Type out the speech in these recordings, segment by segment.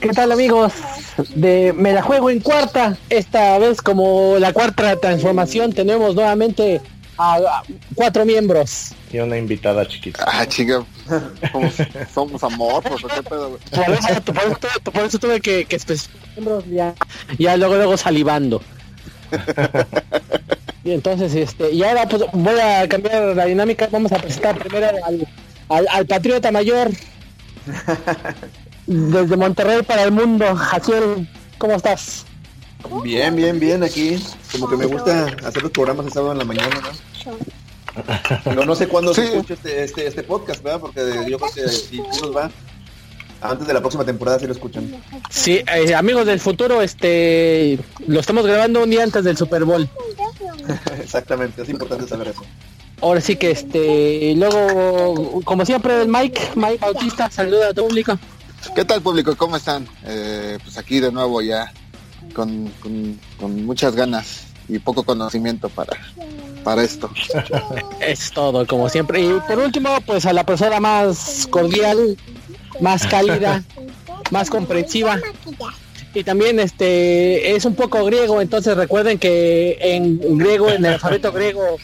¿Qué tal amigos? De Me la juego en cuarta. Esta vez como la cuarta transformación tenemos nuevamente a, cuatro miembros. Y una invitada chiquita. Ah, chinga. Somos, somos amor, pues, ¿qué pedo? Por eso, tuve que, que miembros ya, ya luego luego salivando. y entonces este y ahora pues voy a cambiar la dinámica vamos a presentar primero al, al, patriota mayor desde Monterrey para el mundo Jaciel ¿cómo estás? bien bien bien aquí como que me gusta hacer los programas de sábado en la mañana ¿no? no, sé cuándo se escucha este, este, este, podcast, ¿verdad? Porque yo creo que si nos va, antes de la próxima temporada si lo escuchan. Sí, eh, amigos del futuro, este lo estamos grabando un día antes del Super Bowl. Exactamente, es importante saber eso. Ahora sí que este, luego, como siempre, el Mike, Mike Bautista, saluda a tu público. ¿Qué tal público? ¿Cómo están? Eh, pues aquí de nuevo ya, con, con, muchas ganas y poco conocimiento para, para esto. es todo, como siempre. Y por último, pues a la persona más cordial, más cálida, más comprensiva. Y también este es un poco griego, entonces recuerden que en griego, en el alfabeto griego,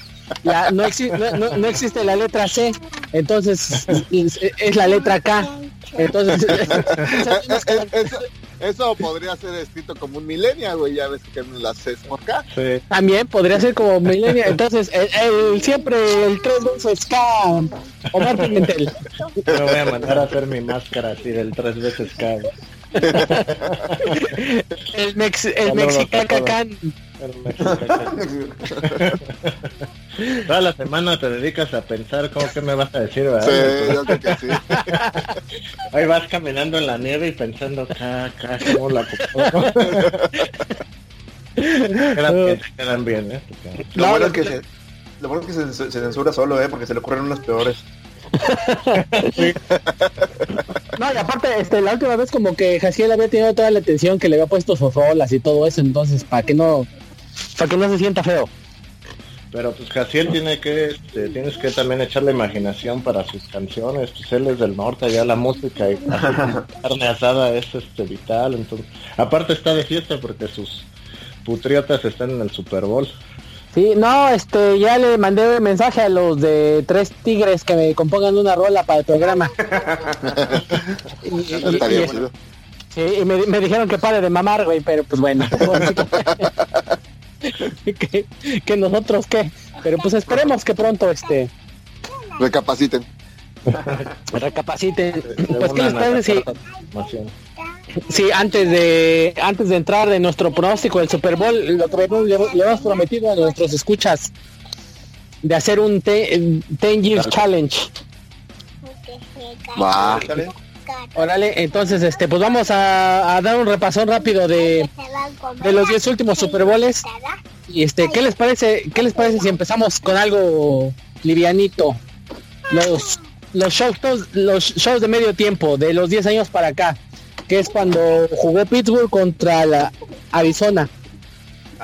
no, no, existe la letra C, entonces es, la letra K. Entonces, eso, podría ser escrito como un millennial, güey, ya ves que la C es por K. También podría ser como millennial, entonces el, siempre el tres veces K, Omar Pimentel. Pero voy a mandar a hacer mi máscara así del tres veces K. el mex el mexicacacán. Toda la semana te dedicas a pensar cómo que me vas a decir, ¿verdad? Sí, yo creo que sí. Hoy vas caminando en la nieve y pensando, caca, cómo la quedan, quedan bien, ¿eh? Lo bueno es que se, lo bueno es que se, censura solo, ¿eh? Porque se le ocurren unas peores. No, y aparte, este, la última vez como que Jaciel había tenido toda la atención que le había puesto fofolas y todo eso, entonces, para que no para que no se sienta feo. Pero pues Jaciel tiene que, este, tienes que también echarle imaginación para sus canciones, pues él es del norte, allá la música y carne asada es este vital, entonces, aparte está de fiesta porque sus putriotas están en el Super Bowl. Sí, no, este, ya le mandé un mensaje a los de Tres Tigres que me compongan una rola para el programa. sí, y me, me, dijeron que pare de mamar, güey, pero pues bueno. que, nosotros qué. Pero pues esperemos que pronto este recapaciten. Recapaciten. Pues qué les parece si antes de antes de entrar de nuestro pronóstico del Super Bowl, lo le, hemos prometido a nuestros escuchas de hacer un 10 Years Challenge. Va. Órale, entonces este pues vamos a, dar un repasón rápido de, de los 10 últimos Super Bowls. Y este, ¿qué les parece? ¿Qué les parece si empezamos con algo livianito? Los los shows los shows de medio tiempo de los 10 años para acá, que es cuando jugó Pittsburgh contra la Arizona.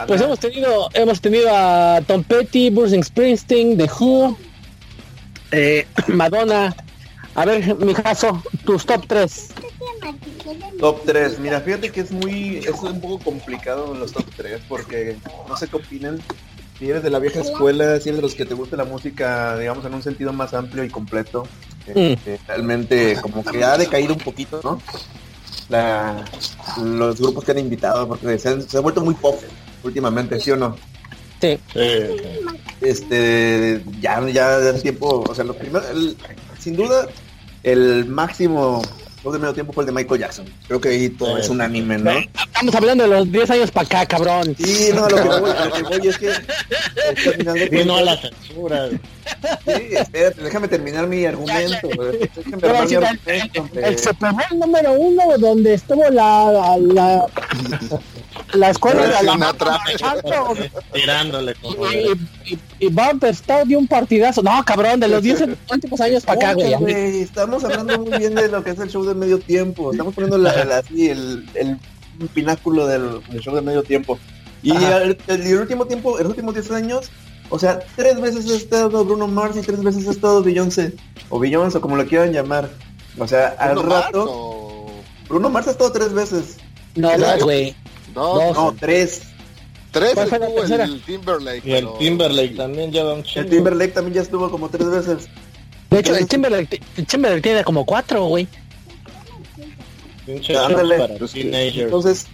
Pues hemos tenido hemos tenido a Tom Petty, Bruce Springsteen, The Who, eh, Madonna, a ver, mi caso, tus top 3. Top 3. Mira, fíjate que es muy, es un poco complicado los top 3 porque no sé qué opinan. Si eres de la vieja escuela, si eres de los que te gusta la música, digamos, en un sentido más amplio y completo, eh, mm. eh, realmente como que ha decaído un poquito, ¿no? La, los grupos que han invitado, porque se, ha vuelto muy pop últimamente, ¿sí o no? Sí. este, ya, ya de tiempo, o sea, los primeros, sin duda, el máximo de medio tiempo fue el de Michael Jackson. Creo que ahí todo es un anime, ¿no? Estamos hablando de los 10 años para acá, cabrón. Sí, no, lo que voy, lo que voy es que... Y no a la censura. Sí, espérate, déjame terminar mi argumento. el, Super Bowl número uno donde estuvo la, la, la, escuela de la tirándole y, y, y Bumper dio un partidazo. No, cabrón, de los 10 últimos años para acá, güey. Estamos hablando muy bien de lo que es el show de medio tiempo. Estamos poniendo la, así el, el pináculo del, show de medio tiempo. Y el, el, último tiempo, los últimos 10 años, o sea, tres veces ha estado Bruno Mars y tres veces ha estado Beyoncé. O Beyoncé, o como lo quieran llamar. O sea, al rato... Bruno Mars ha estado tres veces. No, dos, güey. Dos. No, tres. Tres ¿Cuál fue la estuvo el Timberlake. Y el pero- Timberlake también lleva un El chingo. Timberlake también ya estuvo como tres veces. De hecho, el Timberlake, el Timberlake tiene como cuatro, güey. Ándale. para Pues. Entonces,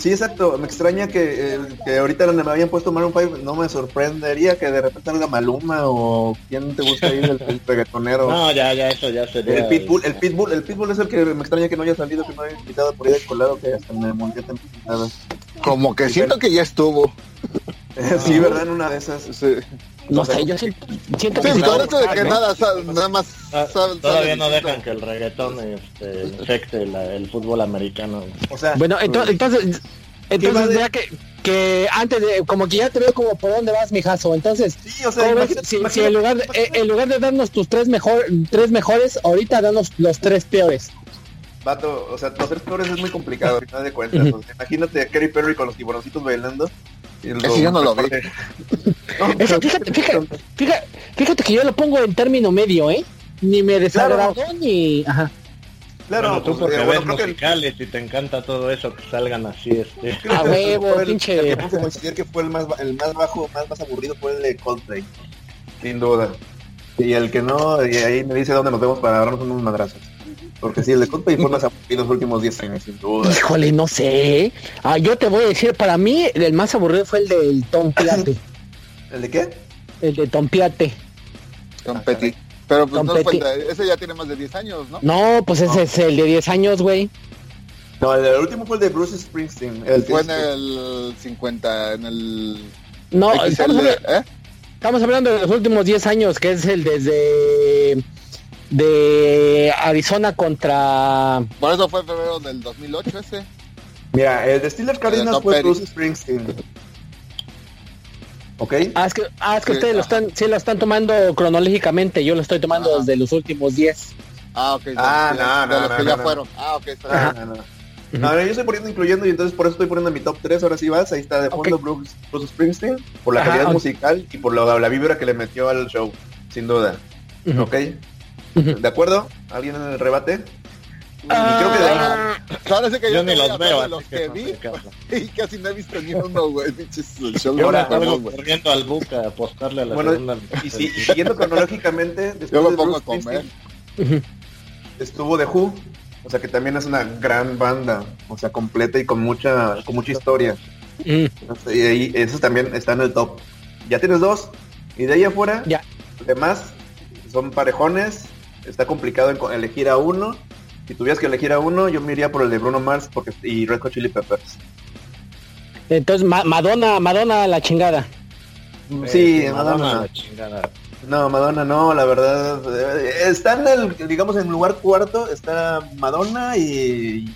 sí, exacto. Me extraña que, eh, que ahorita me habían puesto Maroon 5. No me sorprendería que de repente salga Maluma o quién te gusta ahí el, el reggaetonero. No, ya, ya, eso ya sería. El Pitbull, el Pitbull, el Pitbull es el que me extraña que no haya salido, que no haya invitado por ahí de colado, que hasta me temporada. Como que siento que ya estuvo. sí, ¿verdad? En una de esas. Sí, No sé, yo siento, Sí, que sí. con esto de que ¿no? nada, nada más Ah, sal- Todavía no dejan que el reggaetón este, infecte la- el fútbol americano. O sea, Bueno, entonces, entonces, entonces ya que, que antes de, como que ya te veo como por dónde vas, mijazo. Entonces, sí, o sea, ¿cómo ves? imagínate- si, en lugar de, en lugar de darnos tus tres mejor, tres mejores, ahorita danos los tres peores. Vato, o sea, los tres peores es muy complicado, al final de cuentas. Ujú. O sea, imagínate a Kerry Perry con los tiburoncitos bailando. Ese yo no lo vi. No, Eso, fíjate, fíjate, fíjate, fíjate que yo lo pongo en término medio, ¿eh? Ni me desagradó ni... Ajá. Claro, bueno, tú pues, porque eh, ves bueno, creo que musicales y te encanta todo eso, que salgan así, este. A huevo, pinche- considerar que fue el más, el más bajo, más, más aburrido fue el de Coldplay. Sin duda. Y el que no, y ahí me dice dónde nos vemos para darnos unos madrazos. Porque sí, el de Coldplay fue más aburrido los últimos 10 años, sin duda. Híjole, no sé. ¿eh? Ah, yo te voy a decir, para mí el más aburrido fue el del Tom Piate. ¿El de qué? el de Tom Piate. Tom Petty. Pero pues Tom no fue el Petty. de- ese ya tiene más de 10 años, ¿no? No, pues ese es el de 10 años, güey. No, el, el último fue el de Bruce Springsteen. El Fue en el 50, en el... No, XL, estamos, hablando, ¿eh? estamos hablando de los últimos 10 años, que es el desde de Arizona contra... Por eso fue en febrero del 2008 ese. Mira, el de Steelers Cardinals fue Petty. Bruce Springsteen. ¿Ok? Ah, es que, ah, es que Sí, ustedes lo están, sí lo están tomando cronológicamente, yo lo estoy tomando Ajá. desde los últimos 10. Ah, ok. Ah, no, de no, los no, que no, ya no. fueron. Ah, ok, está bien. no, no. No, yo estoy poniendo incluyendo y entonces por eso estoy poniendo mi top 3. Ahora sí vas, ahí está de fondo. Bruce, Bruce Springsteen, por la Ajá, calidad musical y por la, la vibra que le metió al show, sin duda. Ujú. ¿Ok? ¿De acuerdo? ¿Alguien en el rebate? Ah, creo que de- Ah, Ahora sí que Yo yo, ni te voy a los hablar veo, de así los que que no vi sé qué hablar. y casi no he visto ni uno, güey. Ahora corriendo al buca a apostarle a la Bueno, segunda. y si, y siguiendo cronológicamente, después Yo me de pongo Bruce a comer. Estuvo The Who, o sea que también es una gran banda, o sea, completa y con mucha, con mucha historia. Mm, Y ahí, esos también están en el top. Ya tienes dos. Y de ahí afuera, Ya. demás son parejones. Está complicado elegir a uno. Si tuvieras que elegir a uno, yo me iría por el de Bruno Mars porque, y Red Hot Chili Peppers. Entonces, Ma- Madonna, Madonna la chingada. sí, Eh, Madonna, Madonna. la chingada. No, Madonna no, la verdad. eh, Está en el, digamos, en lugar cuarto. Está Madonna y...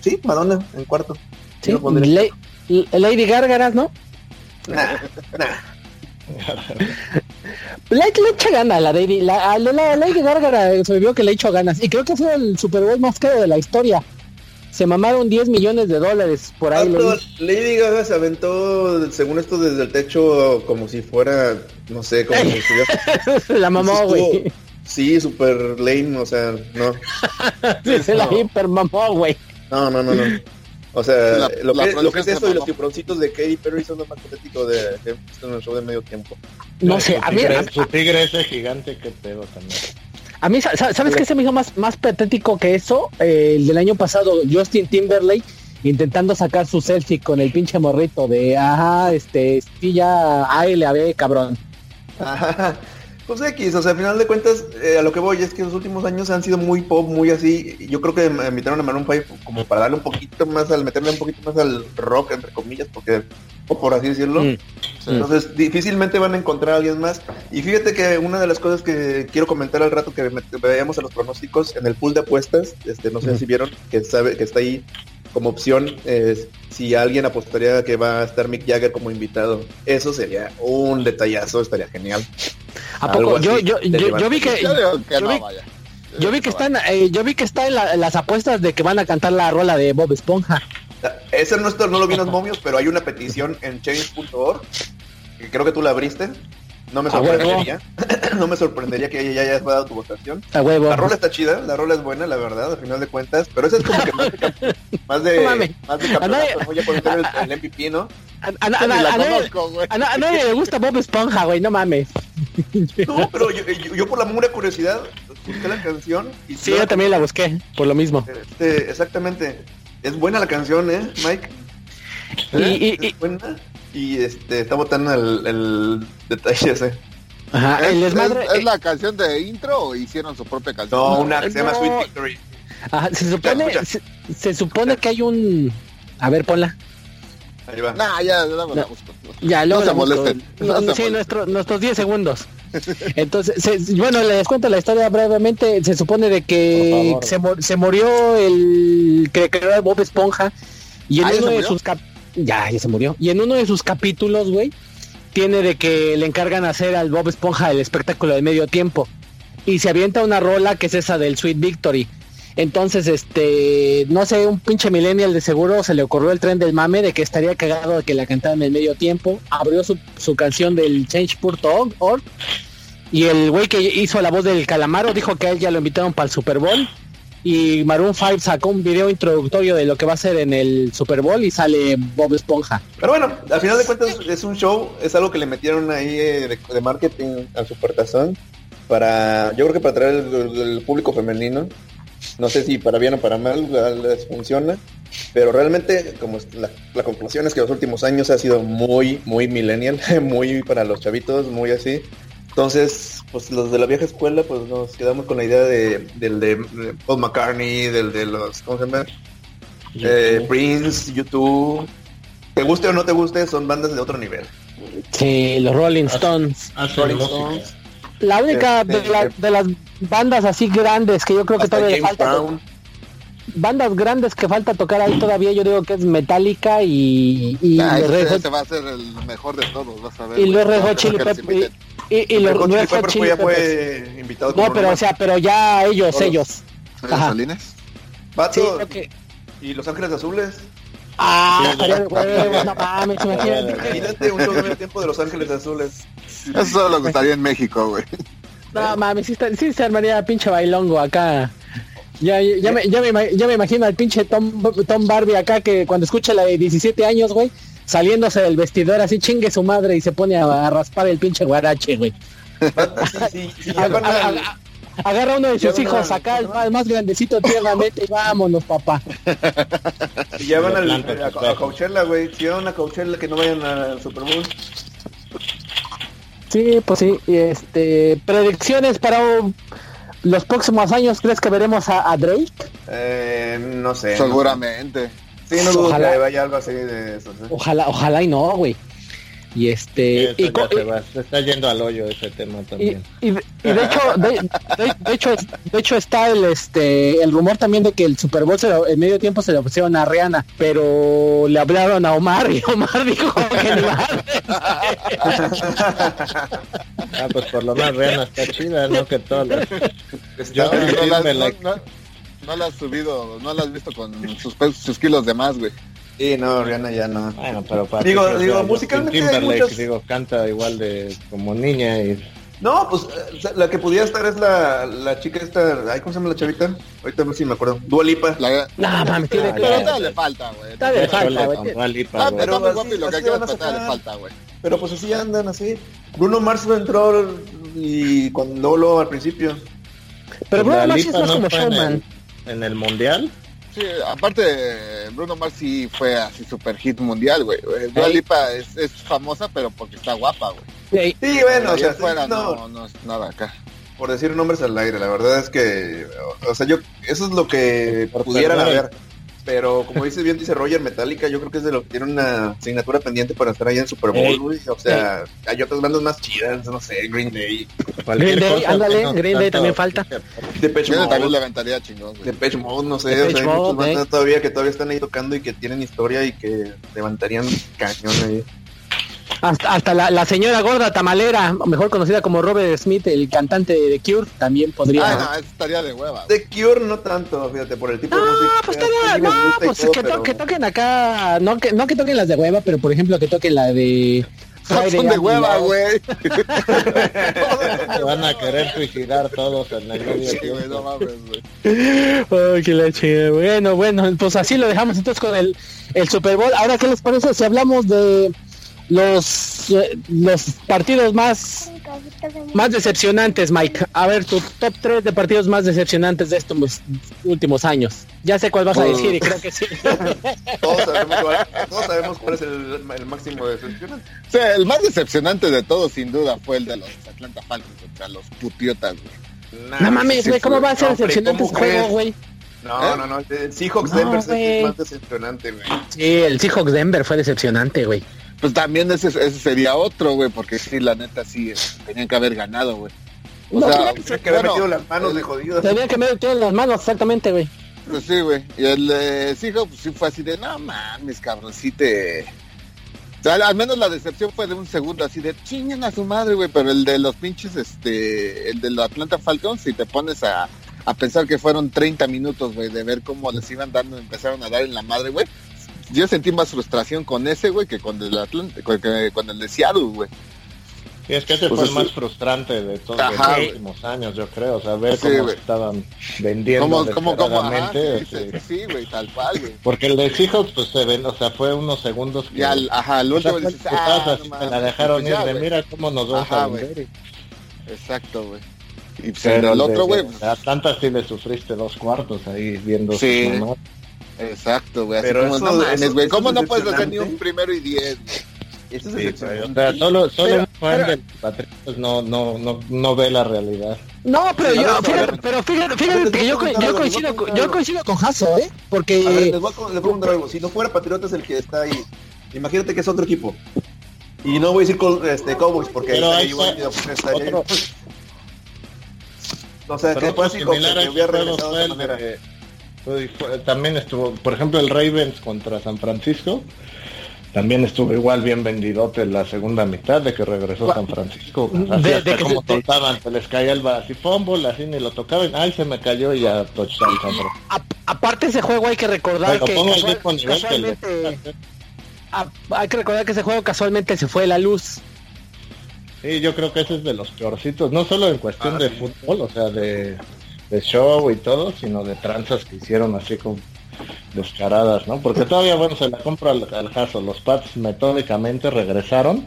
sí, Madonna en cuarto. ¿sí? La- Lady Gárgaras, ¿no? Nah, nah. Le, le echa ganas la Lady, la, a la, la Lady Gárgara se vio que le echó ganas. Y creo que fue el Super Bowl más caro de la historia. Se mamaron 10 millones de dólares por ahí. Leí. Lady Gaga se aventó, según esto, desde el techo como si fuera, no sé, como si estuviera... la mamó, güey. Sí, super lame, o sea, no. Se la hiper mamó, güey. No, no, no, no. O sea, La- lo, la que, lo que es eso y los mamó. tiburoncitos de Katy Perry son lo más patético de, en el show de medio tiempo. No sé, a mí, tigre, a, su tigre ese gigante que pedo también. a mí, sa- ¿sabes qué se me hizo más, más patético que eso? Eh, el del año pasado, Justin Timberlake intentando sacar su selfie con el pinche morrito de, ajá, este, sí, ya, ay, le había cabrón. Ajá. Pues X, o sea, al final de cuentas, eh, a lo que voy es que los últimos años han sido muy pop, muy así. Yo creo que me invitaron a Maroon 5 como para darle un poquito más, al meterle un poquito más al rock, entre comillas, porque, o por así decirlo. Mm. Entonces, difícilmente van a encontrar a alguien más. Y fíjate que una de las cosas que quiero comentar al rato que veíamos a los pronósticos en el pool de apuestas, este, no sé si vieron, que sabe que está ahí como opción, es si alguien apostaría que va a estar Mick Jagger como invitado. Eso sería un detallazo, estaría genial. ¿A poco? Yo, yo, yo, yo vi que, Yo digo que yo no, vi- vaya. yo vi que está en, eh, yo vi que está en, la- en las apuestas de que van a cantar la rola de Bob Esponja. Ese no, no lo vi en los momios, pero hay una petición en change.org, que creo que tú la abriste, No me sorprendería. no me sorprendería que ya hayas dado tu votación. A huevo. La rola está chida, la rola es buena, la verdad, al final de cuentas. Pero eso es como que más de, más de, más de campeonato. Voy a poner el, el MVP, ¿no? A, a- a- la nadie- conozco, güey. a na- a nadie le gusta Bob Esponja, güey, no mames. No, pero yo, yo, yo por la pura curiosidad busqué la canción. Y Sí, yo también la busqué, por lo mismo. Este, exactamente. Es buena la canción, ¿eh, Mike? Y, y- Es y- buena. Y este, está botando el, el detalle ese. ajá, el ¿Es, desmadre. es- es la canción de intro o hicieron su propia canción? No, una que se llama No. Sweet Victory. ajá, se supone, Escucha, se, se supone que hay un. A ver, ponla. Ahí va. Nah, ya, luego la No. busco. Ya, luego se la busco. molesten, No, no se sí, nuestro- nuestros 10 segundos. Entonces, se- bueno, les cuento la historia brevemente. Se supone de que se, se murió el que creó Bob Esponja y en Ah, ¿ya uno se de sus cap ya, ya se murió. Y en uno de sus capítulos, güey, tiene de que le encargan hacer al Bob Esponja el espectáculo de medio tiempo. Y se avienta una rola que es esa del Sweet Victory. Entonces, este, no sé, un pinche millennial de seguro se le ocurrió el tren del mame de que estaría cagado de que la cantaran en medio tiempo. Abrió su, su canción del Change.org y el güey que hizo la voz del calamaro dijo que a él ya lo invitaron para el Super Bowl. Y Maroon 5 sacó un video introductorio de lo que va a ser en el Super Bowl y sale Bob Esponja. Pero bueno, al final de cuentas es un show, es algo que le metieron ahí eh, de, marketing al Supertazón para, yo creo que para atraer el, público femenino. No sé si para bien o para mal les funciona, pero realmente como la conclusión es que los últimos años ha sido muy, muy millennial, muy para los chavitos, muy así. Entonces, pues los de la vieja escuela, pues nos quedamos con la idea de, del de Paul McCartney, del de los, ¿cómo se llama? Eh, Prince, YouTube. Te guste o no te guste, son bandas de otro nivel. Sí, los Rolling Stones. Hacen Rolling. Stones, La única Este, de, la- de las bandas así grandes que yo creo que todavía falta Brown. bandas grandes que falta tocar ahí todavía yo digo que es Metallica y y, Ah, los Red ese, Hot- ese va a ser el mejor de todos, vas a ver. y los Red Hot Chili Peppers. Y, y- Red los Hot Red Chili Hot Peppers Chili ya Peppers. fue invitado no pero o sea pero ya ellos Todos. ellos ¿Eres Ajá. Salines? sí creo que y Los Ángeles Azules. ah estaría de huevos no mames imagínate Imagínate un medio tiempo de Los Ángeles Azules. Eso solo gustaría en México, güey. no mames sí, está- sí se armaría pinche bailongo acá ya, ya, ya me, ya, me, ya me imagino al pinche Tom, Tom Barbie acá que cuando escucha la de 17 años, güey, saliéndose del vestidor así chingue su madre y se pone a, a raspar el pinche guarache, güey. Sí, sí, sí, Agarra uno de sus hijos a- acá, el más, más grandecito tiernamente y vámonos, papá. y ya van al, a, a Coachella, güey. Si van a Coachella, que no vayan al Super Bowl. Sí, pues sí, y este, predicciones para los próximos años, ¿crees que veremos a, a Drake? Eh, no sé. Seguramente. Sí, no dudo Ojalá. que vaya algo así de eso. ¿sí? Ojalá, ojalá y no, güey. Y este, y, ya se, va, se está yendo al hoyo ese tema también. y de, y de hecho, de, de- de hecho, de hecho está el este, el rumor también de que el Super Bowl se lo- en medio tiempo se le ofrecieron a Rihanna, pero le hablaron a Omar y Omar dijo que madre. Ah, pues por lo menos Rihanna está chida, ¿no? Que todas las... Yo No, no, no- no la has subido, no la has visto con sus, sus kilos de más, güey. Sí, no, Rihanna ya no. Bueno, pero para Digo- que sea digo, Justin musicalmente hay muchas- digo, canta igual de como niña y No, pues la que pudiera estar es la, la chica esta, ay, ¿cómo se llama la chavita? Ahorita si me acuerdo. Dua Lipa. La, No, mames, tiene que pero todavía le falta, güey. Todavía le falta, güey. con Dua Lipa, Ah, está muy Pero guapo y lo que así quieras, van a pero todavía le falta, güey. Pero pues así andan así. Bruno Mars entró y con Lolo al principio. Pero Bruno Mars sí es más no como showman. En el mundial. Sí, aparte, Bruno Mars sí fue así super hit mundial, güey. Eh, Dua. Lipa es, es famosa, pero porque está guapa, güey. Ey, Sí, bueno, o sea, no, no, no es nada acá. por decir nombres al aire, la verdad es que, o sea, yo, eso es lo que pudieran haber. Pero como dice bien, dice Roger Metallica, yo creo que es de lo que tiene una asignatura pendiente para estar ahí en Super Bowl, Ey. güey. O sea, hay otras bandas más chidas, no sé, Green Day, Green Day, cosa ándale, Green Day también falta. Depeche Mode, le aventaría chingón, güey. Depeche Mode, no sé, Depeche o sea, hay Mode, muchas bandas eh. todavía que todavía están ahí tocando y que tienen historia y que levantarían cañón ahí. Hasta, hasta la, la señora gorda tamalera, mejor conocida como Robert Smith, el cantante de The Cure, también podría. Ah, no, estaría de hueva. The Cure no tanto, fíjate, por el tipo de No, música. pues estaría, no, pues todo, que, to- pero- que toquen acá, no que, no que toquen las de hueva, pero por ejemplo que toquen la de Friday. Son de hueva, güey. van a querer suicidar todos en el medio sí, güey, no mames, güey. Ay, qué la Bueno, bueno, pues así lo dejamos entonces con el, el Super Bowl. Ahora, ¿qué les parece si hablamos de los, eh, los partidos más, más decepcionantes, Mike. A ver, tu top 3 de partidos más decepcionantes de estos últimos años. Ya sé cuál vas a decir y creo que sí. todos, sabemos cuál, es el, máximo decepcionante. el más decepcionante de todos, sin duda, fue el de los Atlanta Falcons contra los putiotas, no mames, güey, ¿cómo va a ser decepcionante ese juego, güey? No, ¿Eh? no, no, el Seahawks Denver es el más decepcionante, güey. Sí, el Seahawks Denver fue decepcionante, güey. Pues también ese, ese sería otro, güey, porque sí, la neta sí, tenían que haber ganado, güey. O sea, tenía que haber metido las manos de jodido. Tenía que haber metido las manos, exactamente, güey. Pues sí, güey. Y el eh, hijo, pues sí fue así de, no mames, cabrón, sí te... O sea, al menos la decepción fue de un segundo, así de chinguen a su madre, güey. Pero el de los pinches, este, el de la Atlanta Falcons, si te pones a, a pensar que fueron 30 minutos, güey, de ver cómo les iban dando, empezaron a dar en la madre, güey yo sentí más frustración con ese, güey, que con el Atlante, con, con el de Seattle, güey. Sí, es que ese pues fue el más frustrante de todos los últimos años, yo creo. O sea, ver cómo estaban vendiendo ¿Cómo, cómo, sí, güey, tal cual, güey. Porque el de Seahawks, pues se ven, o sea, fue unos segundos que... Y al, ajá, al último dices, ah, no, la dejaron ir de mira cómo nos vamos a vender. Exacto, güey. Y pues el otro, güey... Pues a Atlanta sí le sufriste dos cuartos ahí viendo sí. Exacto, güey. Pero como, no mames, güey. ¿Cómo no puedes hacer ni un primero y diez, Eso es sí, o sea, solo, solo un fan del Patriotas no, no, no, no ve la realidad. No, pero yo, fíjate, pero fíjate, fíjate que yo, yo coincido, con, yo coincido con Hasso, ¿eh? Porque... A ver, les voy a, les voy a preguntar algo. Si no fuera Patriotas el que está ahí, imagínate que es otro equipo. Y no voy a decir con, este, Cowboys porque pero ahí está, ahí, otro, O sea, que puede decir que hubiera regresado de manera también estuvo, por ejemplo, el Ravens contra San Francisco. También estuvo igual bien vendidote en la segunda mitad de que regresó San Francisco. Así de, que como se, soltaban, se les caía el así fumble, así ni lo tocaban. Ay, se me cayó y ya touchdown. aparte ese juego hay que recordar que casualmente, hay que recordar que ese juego casualmente se fue la luz. Sí, yo creo que ese es de los peorcitos, no solo en cuestión ah, de fútbol, o sea, de de show y todo, sino de tranzas que hicieron así con descaradas, ¿no? Porque todavía, bueno, se la compra al, al Los Pats metódicamente regresaron.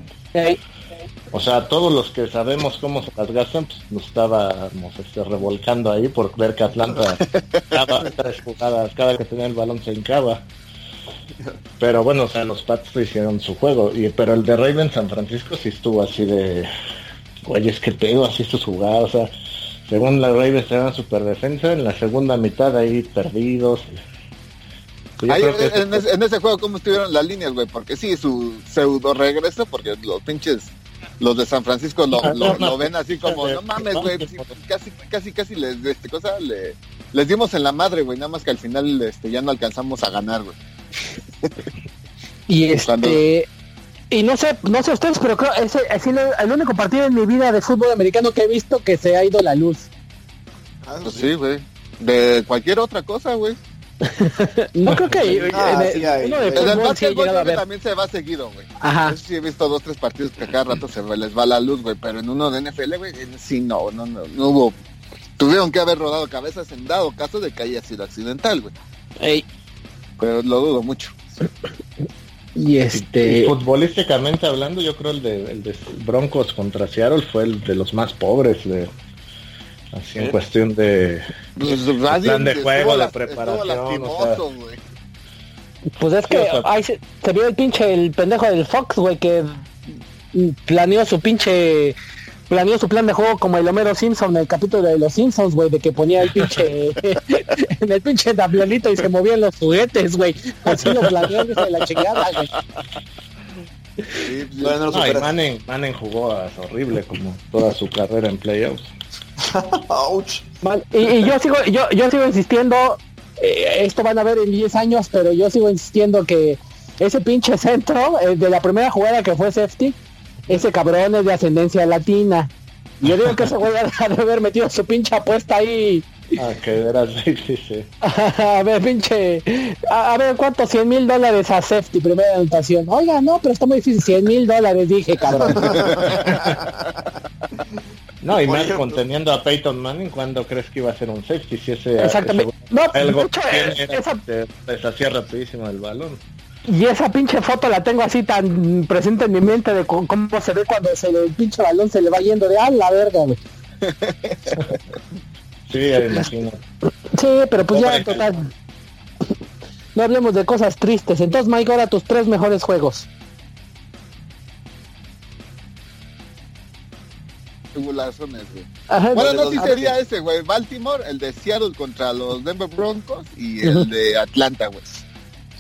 O sea, todos los que sabemos cómo se las gastan, pues nos estábamos este, revolcando ahí por ver que Atlanta cada tres jugadas, cada que tenía el balón se hincaba. Pero bueno, o sea, los Pats hicieron su juego. y Pero el de Raven San Francisco sí estuvo así de... Güey, es que tengo así sus jugadas, o sea según la Ravens tenían super defensa, en la segunda mitad ahí perdidos. en, ese, juego, ¿cómo estuvieron las líneas, güey? Porque sí, su pseudo regreso, porque los pinches, los de San Francisco lo, lo, ven así como, no mames, güey, casi, casi, casi les, este, cosa, le, les dimos en la madre, güey, nada más que al final este, ya no alcanzamos a ganar, güey. Y este... Y no sé, no sé ustedes, pero creo es, es el, único partido en mi vida de fútbol americano que he visto que se ha ido la luz. Ah, pues sí, güey. De cualquier otra cosa, güey. no creo que ah, sí hay, uno de el también se va seguido, güey. Ajá. sí he visto dos tres partidos que cada rato se les va la luz, güey, pero en uno de NFL, güey, sí no, no, no, no hubo tuvieron que haber rodado cabezas en dado caso de que haya sido accidental, güey. Ey. Pero lo dudo mucho. Y este. futbolísticamente hablando, yo creo el de, el de Broncos contra Seattle fue el de los más pobres de. Así en cuestión de, pues, plan de juego, de preparación. pues es que ahí se, se, vio el pinche el pendejo del Fox, güey, que planeó su pinche planeó su plan de juego como el Homero Simpson, el capítulo de los Simpsons, güey, de que ponía el pinche en el pinche tablerito y se movían los juguetes, güey. Así lo planeó desde la chingada, güey. Sí, bueno, no, y Manen, jugó a horrible como toda su carrera en playoffs. Ouch. y, yo sigo, yo, yo sigo insistiendo, eh, esto van a ver en 10 años, pero yo sigo insistiendo que ese pinche centro eh, de la primera jugada que fue safety ese cabrón es de ascendencia latina. Yo digo que ese güey ha de haber metido su pinche apuesta ahí Ah, que era safety, sí. a ver, pinche. A, a, ver, ¿cuánto? 100 mil dólares a safety, primera anotación. Oiga, no, pero está muy difícil. 100 mil dólares, dije, cabrón. No, y más conteniendo a Peyton Manning, ¿cuándo crees que iba a ser un safety? Si ese, Exactamente. Ese, no, algo mucho, esa... se deshacía rapidísimo el balón. Y esa pinche foto la tengo así tan presente en mi mente de cómo, cómo se ve cuando se le, el pinche balón se le va yendo de a la verga, güey. sí, me imagino. Sí, pero pues ya en total. No hablemos de cosas tristes. Entonces, Mike, ahora tus tres mejores juegos. Güey. Ajá, bueno, no, sí sería ese, güey. Baltimore, el de Seattle contra los Denver Broncos y el de Atlanta, güey.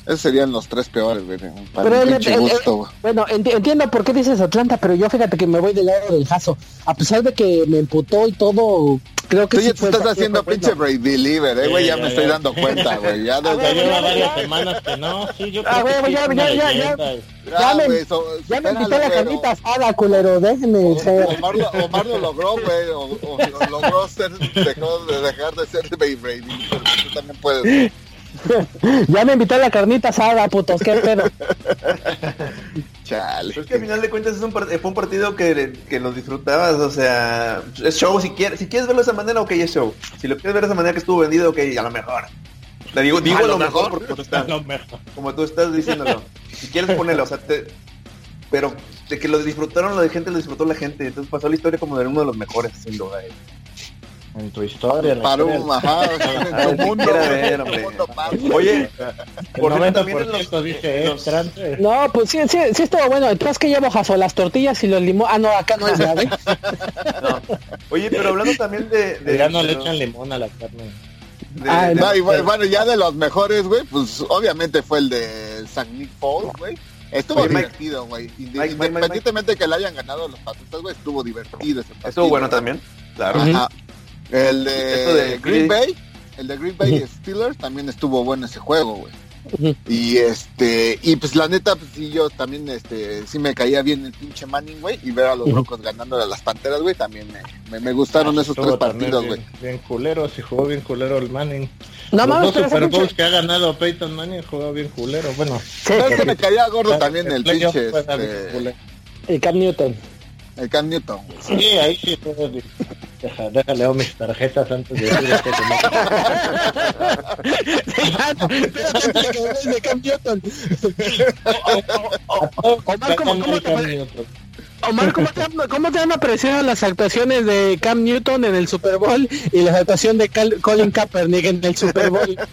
Esos serían los tres peores, güey. Para pero el, el, el, gusto, bueno, enti entiendo por qué dices Atlanta, pero yo fíjate que me voy del lado del jaso. A pesar de que me emputó y todo, creo que Tú sí ya te estás haciendo pinche Brady Believer, eh, güey. Ya, ya, me ya. estoy dando cuenta, güey. Ya, ya lleva varias semanas que no. Sí, yo ah, güey, ya, ya, ya, ya. Ya me, so, ya me invité la carnita asada, culero, déjenme ser. Omar, lo, Omar lo logró, güey, o, o, o, logró ser, dejó de dejar de ser Brady Believer, tú también puedes. ya me invité a la carnita asada, putos, qué pedo. Chale. Pero es que al final de cuentas es un fue un partido que, que lo disfrutabas, o sea, es show si quieres, si quieres verlo de esa manera, ok, es show. Si lo quieres ver de esa manera que estuvo vendido, ok, a lo mejor. Te digo, digo a lo, mejor, mejor porque tú estás, como tú estás diciéndolo. Si quieres ponerlo, o sea, te, pero de que lo disfrutaron la gente, lo disfrutó la gente. Entonces pasó la historia como de uno de los mejores, sin duda. En tu historia. Para un ajá, en tu mundo. Ver. Oye, por el también los, dice los... Eh, No, pues sí, sí, sí estuvo bueno. Entonces que llevo jaso las tortillas y los limón. Ah, no, acá no es nada. ¿eh? no. Oye, pero hablando también de. de ya no le echan limón a la carne. De, ah, de, no, y bueno, bueno, ya de los mejores, güey, pues obviamente fue el de San Nick Falls, güey. Estuvo Oye, divertido, güey. Independientemente Mike, que le hayan ganado los Patriotas, güey, estuvo divertido ese partido. Estuvo bueno también, claro. Ajá. El de, de Green Bay, el de Green Bay Steelers también estuvo bueno ese juego, güey. Y este, y pues la neta, pues sí, yo también, este, sí me caía bien el pinche Manning, güey, y ver a los Broncos ganando a las Panteras, güey, también me, me, me gustaron ah, esos tres partidos, güey. Bien, bien, culero, sí jugó bien culero el Manning. No, los dos Super Bowls que ha ganado Peyton Manning jugó bien culero, bueno. Sí, es que me caía gordo también el pinche, este... El Cam Newton. El Cam Newton. Sí, ahí sí, Deja, déjale leo mis tarjetas antes de decir esto que de Cam Newton. Omar, ¿cómo, cómo te, Omar, ¿cómo te, ¿cómo te han apreciado las actuaciones de Cam Newton en el Super Bowl y la actuación de Cal Colin Kaepernick en el Super Bowl?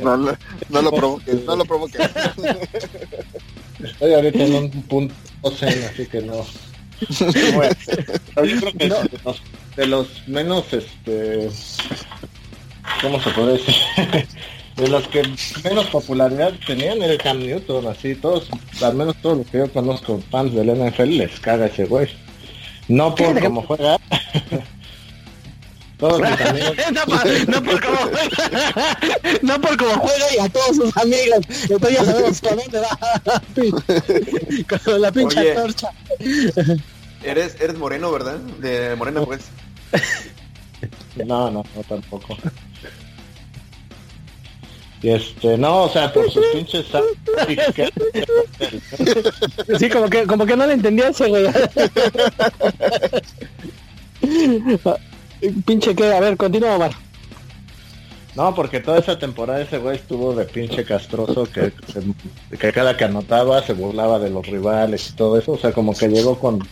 No, no, no lo provoques, no lo provoques. Estoy ahorita en un punto zen, así que no. Bueno, yo creo que no. de, los, de, los, menos, este, ¿cómo se puede decir? de los que menos popularidad tenían era Cam Newton, así todos, al menos todos los que yo conozco fans del NFL les caga ese güey. No por cómo juega. todos mis amigos. no, por, no, por cómo juega, no por cómo juega y a todos sus amigos. Entonces ya sabemos con dónde va. con la pinche Oye, torcha. Eres, eres moreno, ¿verdad? De Morena pues. No, no, no tampoco. Y este, no, o sea, por sus pinches Sí, como que, como que no le entendía ese güey. pinche que, a ver, continúa Omar. No, porque toda esa temporada ese güey estuvo de pinche castroso que, que cada que anotaba se burlaba de los rivales y todo eso, o sea, como que llegó con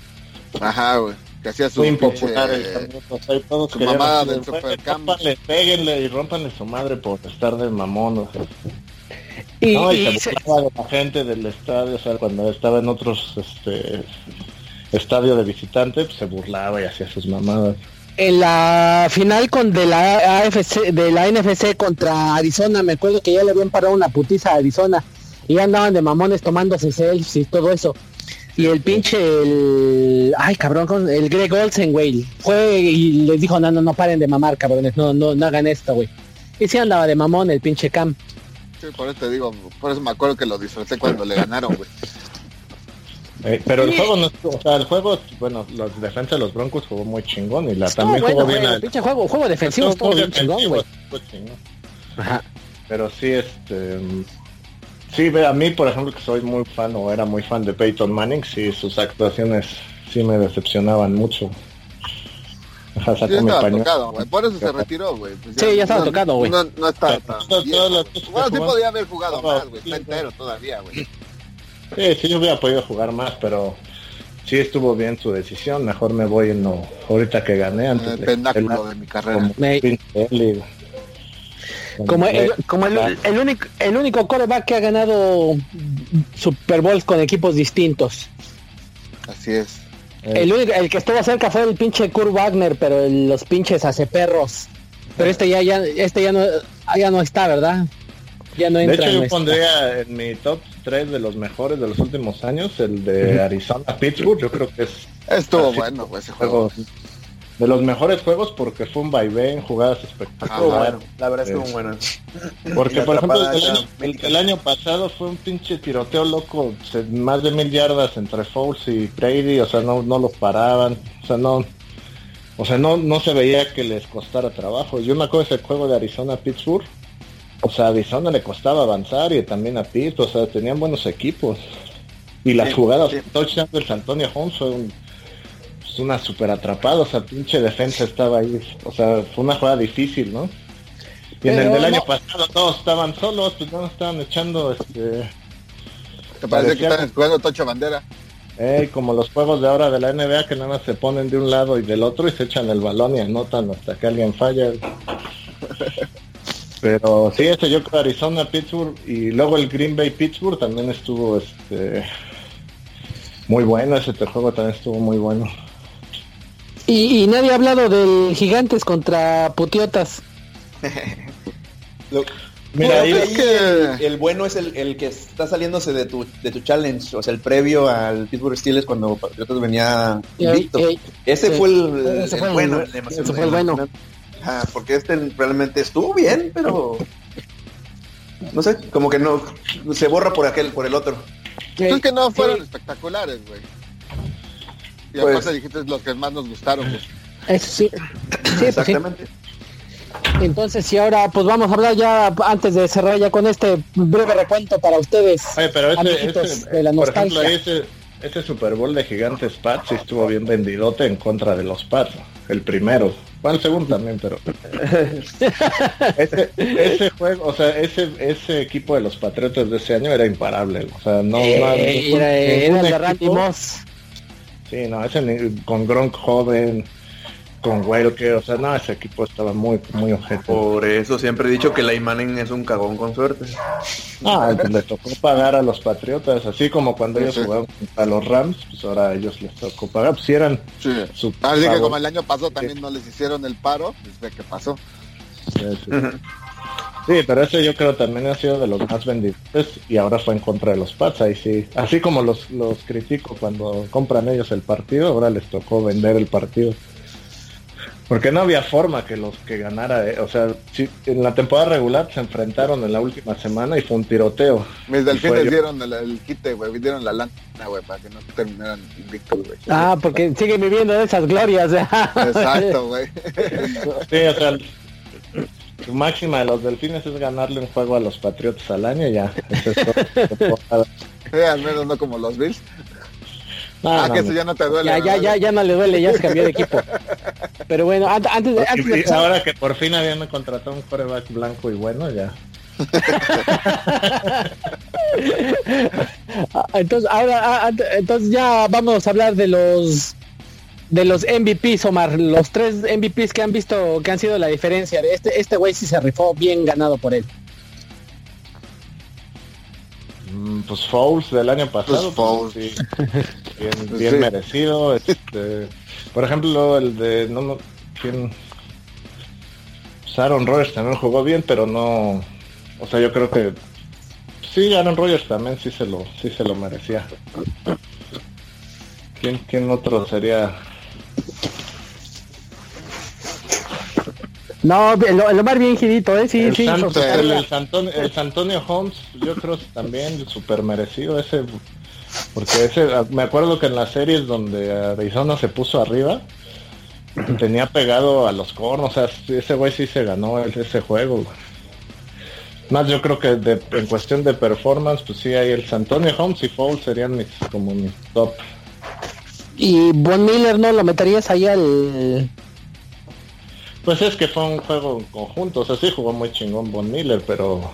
Ajá, güey. Que hacía su muy impopular el camino, todos su mamá del. Rómpanle, péguenle y rompanle su madre por estar de mamón, o sea. Y, no, y, y se burlaba de la gente del estadio, o sea, cuando estaba en otros este estadio de visitante, pues se burlaba y hacía sus mamadas. En la final con de la AFC, de la NFC contra Arizona, me acuerdo que ya le habían parado una putiza a Arizona y andaban de mamones tomándose selfies y todo eso. Y el pinche, el... Ay, cabrón, el Greg Olsen, güey. Fue y les dijo, no, no, no paren de mamar, cabrones. No, no, no hagan esto, güey. Y sí andaba de mamón el pinche Cam. Sí, por eso te digo, por eso me acuerdo que lo disfruté cuando le ganaron, güey. Eh, pero el juego no o sea, el juego, bueno, los defensa de los Broncos jugó muy chingón y la también bueno, jugó bien. el pinche juego, juego defensivo estuvo bien chingón, güey. Ajá. Pero sí, este... Sí, ve, a mí, por ejemplo, que soy muy fan o era muy fan de Peyton Manning, sí, sus actuaciones sí me decepcionaban mucho. Ajá, sí, estaba tocado, güey. Por eso se retiró, güey. Pues sí, ya estaba no, tocado, güey. No, no está Bueno, sí podía haber jugado más, güey. Está entero todavía, güey. Sí, sí, yo hubiera podido jugar más, pero sí estuvo bien su decisión. Mejor me voy en lo ahorita que gané antes el pentáculo de, de mi carrera. Como, me... como, el, como el, el, único el único coreback que ha ganado Super Bowls con equipos distintos. Así es. El, único, el que estuvo cerca fue el pinche Kurt Wagner, pero el, los pinches hace perros. Pero este ya, ya, este ya no, ya no está, ¿verdad? Ya no entra. De hecho, yo pondría en mi top 3 de los mejores de los últimos años, el de Arizona Pittsburgh. Yo creo que es. Estuvo bueno, pues, ese juego. De los mejores juegos porque fue un vaivén, jugadas espectaculares. Ah, bueno, la verdad es que muy bueno. Porque, por ejemplo, el año, el, el año, pasado fue un pinche tiroteo loco, más de mil yardas entre Fouls y Brady, o sea, no, no los paraban, o sea, no, o sea, no, no se veía que les costara trabajo. Yo me acuerdo de ese juego de Arizona-Pittsburgh, o sea, a Arizona le costaba avanzar y también a Pitt, o sea, tenían buenos equipos. Y las sí, jugadas, sí. touchdown del Antonio Holmes fue un, pues una super atrapada, o sea, pinche defensa estaba ahí, o sea, fue una jugada difícil, ¿no? Y Pero en el del no. año pasado todos estaban solos, pues no estaban echando este... ¿Te parece que están jugando Tocho Bandera? Eh, como los juegos de ahora de la NBA que nada más se ponen de un lado y del otro y se echan el balón y anotan hasta que alguien falla. Pero sí, este yo creo Arizona, Pittsburgh y luego el Green Bay Pittsburgh también estuvo este muy bueno, ese juego también estuvo muy bueno. Y, y nadie ha hablado del Gigantes contra Putiotas. Lo, mira, ahí es que el, el, bueno es el, el, que está saliéndose de tu, de tu challenge, o sea, el previo al Pittsburgh Steelers cuando Patriotas venía invicto. Ese, ese, fue el, ese fue el bueno. Ah, porque este realmente estuvo bien, pero no sé, como que no se borra por aquel, por el otro. Es que no fueron espectaculares, güey. Y pues, aparte dijiste los que más nos gustaron. Pues. Eso sí. sí Exactamente. Pues sí. Entonces, y ahora pues vamos a hablar ya antes de cerrar ya con este breve recuento para ustedes. Oye, pero ese, ese, de la por ejemplo, ese, ese Super Bowl de Gigantes Pats sí estuvo bien vendidote en contra de los Pats. El primero. El segundo también, pero ese, ese, juego, o sea, ese ese equipo de los Patriotas de ese año era imparable, o sea, no, eh, no era, era el de Randy Moss. Sí, no, ese con Gronk joven, con Welke, o sea, no, ese equipo estaba muy, muy objeto. Por eso siempre he dicho que la Manning es un cagón con suerte. Ah, le tocó pagar a los Patriotas, así como cuando sí, ellos sí. jugaban a los Rams, pues ahora a ellos les tocó pagar, pues si eran sí. su Así que como el año pasado también no les hicieron el paro, pues ve qué pasó. Sí, pero ese yo creo también ha sido de los más vendidos y ahora fue en contra de los Pats, ahí sí. Así como los, los critico cuando compran ellos el partido, ahora les tocó vender el partido. Porque no había forma que los que ganara, eh. o sea, si, en la temporada regular se enfrentaron en la última semana y fue un tiroteo. Mis delfines dieron el, el quite, güey, dieron la lana, güey, para que no terminaran invictos, güey. Ah, porque siguen viviendo de esas glorias. Exacto, güey. sí, o sea, su máxima de los delfines es ganarle un juego a los Patriotas al año ya. Eso es sí, al menos no como los Bills. No, ah, no, que eso ya no te duele. Ya, ya, ya, ya no le duele, ya se cambió de equipo. Pero bueno, antes, antes, de, antes de... Ahora que por fin habían contratado un coreback blanco y bueno, ya. entonces, ahora, entonces ya vamos a hablar de los de los MVPs, Omar, los tres MVPs que han visto que han sido la diferencia. De este este güey sí se rifó bien ganado por él. Pues Fouls del año pasado. Pues sí, bien, bien sí. merecido. Este, por ejemplo, el de no, no quién pues Aaron Rodgers también jugó bien, pero no, o sea, yo creo que sí, Aaron Rodgers también sí se lo, sí se lo merecía. ¿Quién, quién otro sería? No, el, Omar bien girito, ¿eh? Sí, el sí. Santo, el, el, Antonio, el Antonio Holmes, yo creo que también súper merecido. Ese Porque ese, me acuerdo que en las series donde Arizona se puso arriba, tenía pegado a los cornos, o sea, ese güey sí se ganó ese juego. Más yo creo que en cuestión de performance, pues sí, hay el Antonio Holmes y Foul serían mis, como mis top. Y Von Miller, ¿no? ¿Lo meterías ahí al...? Pues es que fue un juego conjunto, o sea, sí jugó muy chingón Von Miller, pero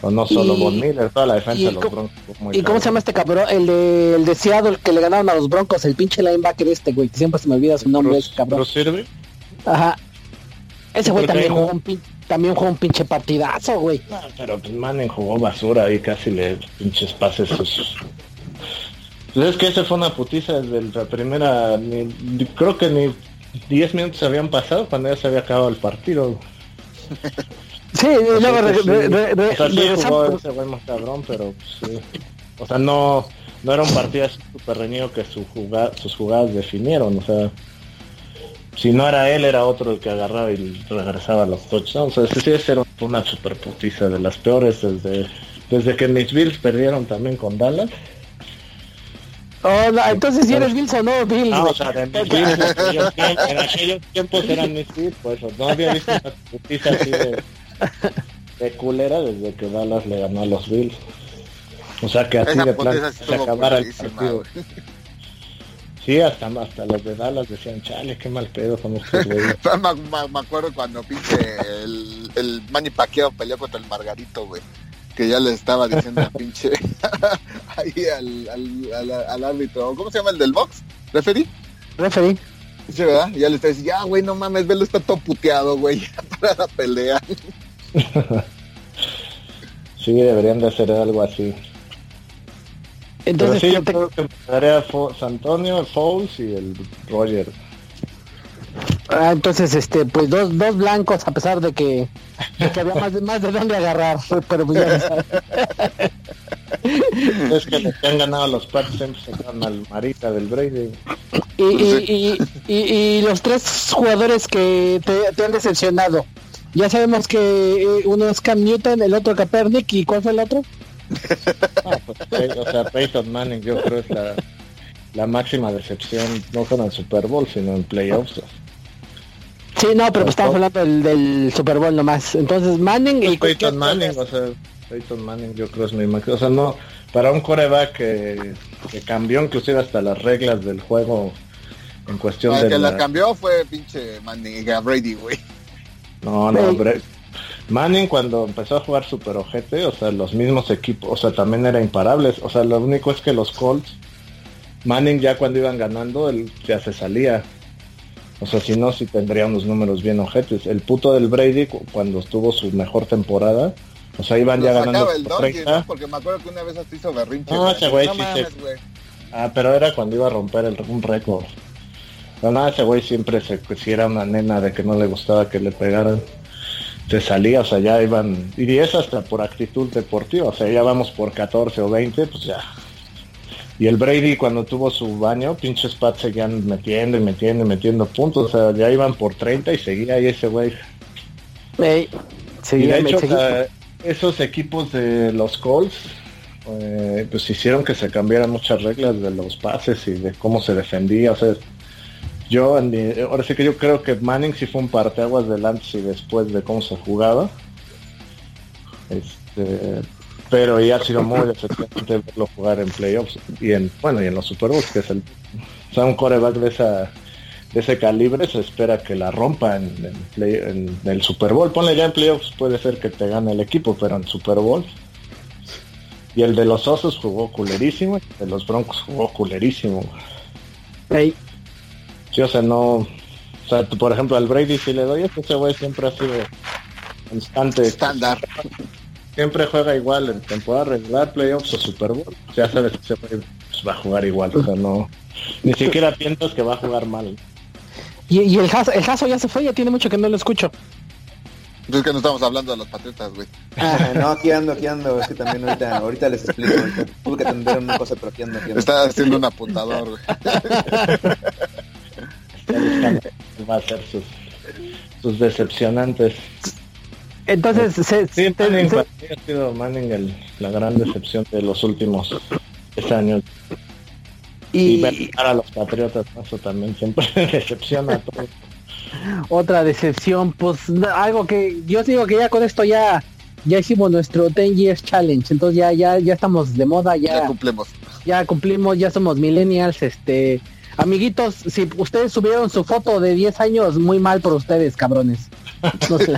no solo Von Miller, toda la defensa de los Broncos. ¿Y cómo se llama este cabrón? El de, el de Seattle que le ganaron a los Broncos, el pinche linebacker este, güey, que siempre se me olvida su nombre, ese cabrón. sirve? Ajá. Ese güey también jugó, un también jugó un pinche partidazo, güey. pero pues Manning jugó basura y casi le pinches pases sus... Pues es que ese fue una putiza desde la primera... creo que ni 10 minutos habían pasado cuando ya se había acabado el partido. Sí, o jugó ese güey más cabrón, pero pues, O sea, no, no era un partido súper reñido que su jugada, sus jugadas definieron, o sea, si no era él, era otro el que agarraba y regresaba a los touchdowns. O sea, sí, era una super putiza de las peores desde, desde que mis Bills perdieron también con Dallas. Oh, entonces si eres Bills o no, Bills. No, o sea, de mis Bills, en aquellos tiempos eran mis Bills, pues no había visto una putiza así de, de culera desde que Dallas le ganó a los Bills. O sea que así de plan se acabara el partido. Sí, hasta, hasta los de Dallas decían, chale, qué mal pedo con estos güeyes. me, acuerdo cuando pinche el, el Manny Pacquiao peleó contra el Margarito, güey. Que ya le estaba diciendo pinche ahí al, al, al, árbitro. ¿Cómo se llama el del box? ¿Referee? Referee. Sí, ¿verdad? ya le está diciendo, ya, güey, no mames, velo, está todo puteado, güey, para la pelea. sí, deberían de hacer algo así. Entonces, sí, yo creo que a San Antonio, Fouls y el Roger. Ah, entonces, este, pues dos, dos blancos, a pesar de que, había más de, más de dónde agarrar, pero pues ya Es que les han ganado los Pats se al Marita del Brady. Y, y, y, y, los tres jugadores que te, han decepcionado. Ya sabemos que eh, uno es Cam Newton, el otro Kaepernick, ¿y cuál fue el otro? Pues, o sea, Peyton Manning yo creo es la, la máxima decepción, no con el Super Bowl, sino en playoffs. Sí, no, pero pues estamos hablando del, del, Super Bowl nomás. Entonces Manning y Peyton Manning, o sea, Peyton Manning yo creo es mi máximo. O sea, no, para un coreback que, que, cambió inclusive hasta las reglas del juego en cuestión de... que la... cambió fue pinche Manning, Brady, güey. No, no, Brady. Manning cuando empezó a jugar super ojete, o sea, los mismos equipos, o sea, también era imparables. O sea, lo único es que los Colts, Manning ya cuando iban ganando, él ya se salía. O sea, si no, si tendría unos números bien ojetes. El puto del Brady, cuando estuvo su mejor temporada, o sea, iban ya ganando. El Porque me acuerdo que una vez hasta hizo berrinche. No, ese güey sí Ah, pero era cuando iba a romper el, un récord. Pero nada, ese güey siempre se, si era una nena de que no le gustaba que le pegaran se salía, o sea, ya iban, y es hasta por actitud deportiva, o sea, ya vamos por 14 o 20, pues ya. Y el Brady cuando tuvo su baño, pinches Pats seguían metiendo y metiendo y metiendo puntos, o sea, ya iban por 30 y seguía ahí ese güey. y de hecho, esos equipos de los Colts, eh, pues hicieron que se cambiaran muchas reglas de los pases y de cómo se defendía, o sea, yo, ahora sí que yo creo que Manning sí fue un parteaguas del antes y después de cómo se jugaba. Este, pero ya ha sido muy decepcionante verlo jugar en playoffs y en bueno y en los Super Bowls que es el o sea un coreback de esa de ese calibre se espera que la rompa en, en, el Super Bowl ponle ya en playoffs puede ser que te gane el equipo pero en Super Bowl y el de los Osos jugó culerísimo y el de los Broncos jugó culerísimo Sí, o sea, no... O sea, por ejemplo, al Brady si le doy, ese güey siempre ha sido constante. Estándar. Siempre juega igual en temporada regular, playoffs o Super Bowl. Ya sabes que pues, va a jugar igual, o sea, no... Ni siquiera piensas que va a jugar mal. Y, el, caso, el caso ya se fue, ya tiene mucho que no lo escucho. Es que no estamos hablando de los patriotas, güey. Ah, no, aquí ando, aquí ando. Es que también ahorita, ahorita les explico. Tuve que atender una cosa, pero aquí ando, aquí ando. Está haciendo un apuntador, güey. va a ser sus, sus decepcionantes. Entonces, se, sí, Manning, ha sido Manning el, la gran decepción de los últimos 10 años. Y, y a los Patriotas, eso también siempre decepciona a todos. Otra decepción, pues algo que yo digo que ya con esto ya ya hicimos nuestro 10 years challenge, entonces ya ya ya estamos de moda, ya, ya cumplimos. Ya cumplimos, ya somos millennials, este amiguitos, si ustedes subieron su foto de 10 años, muy mal por ustedes, cabrones. No sé.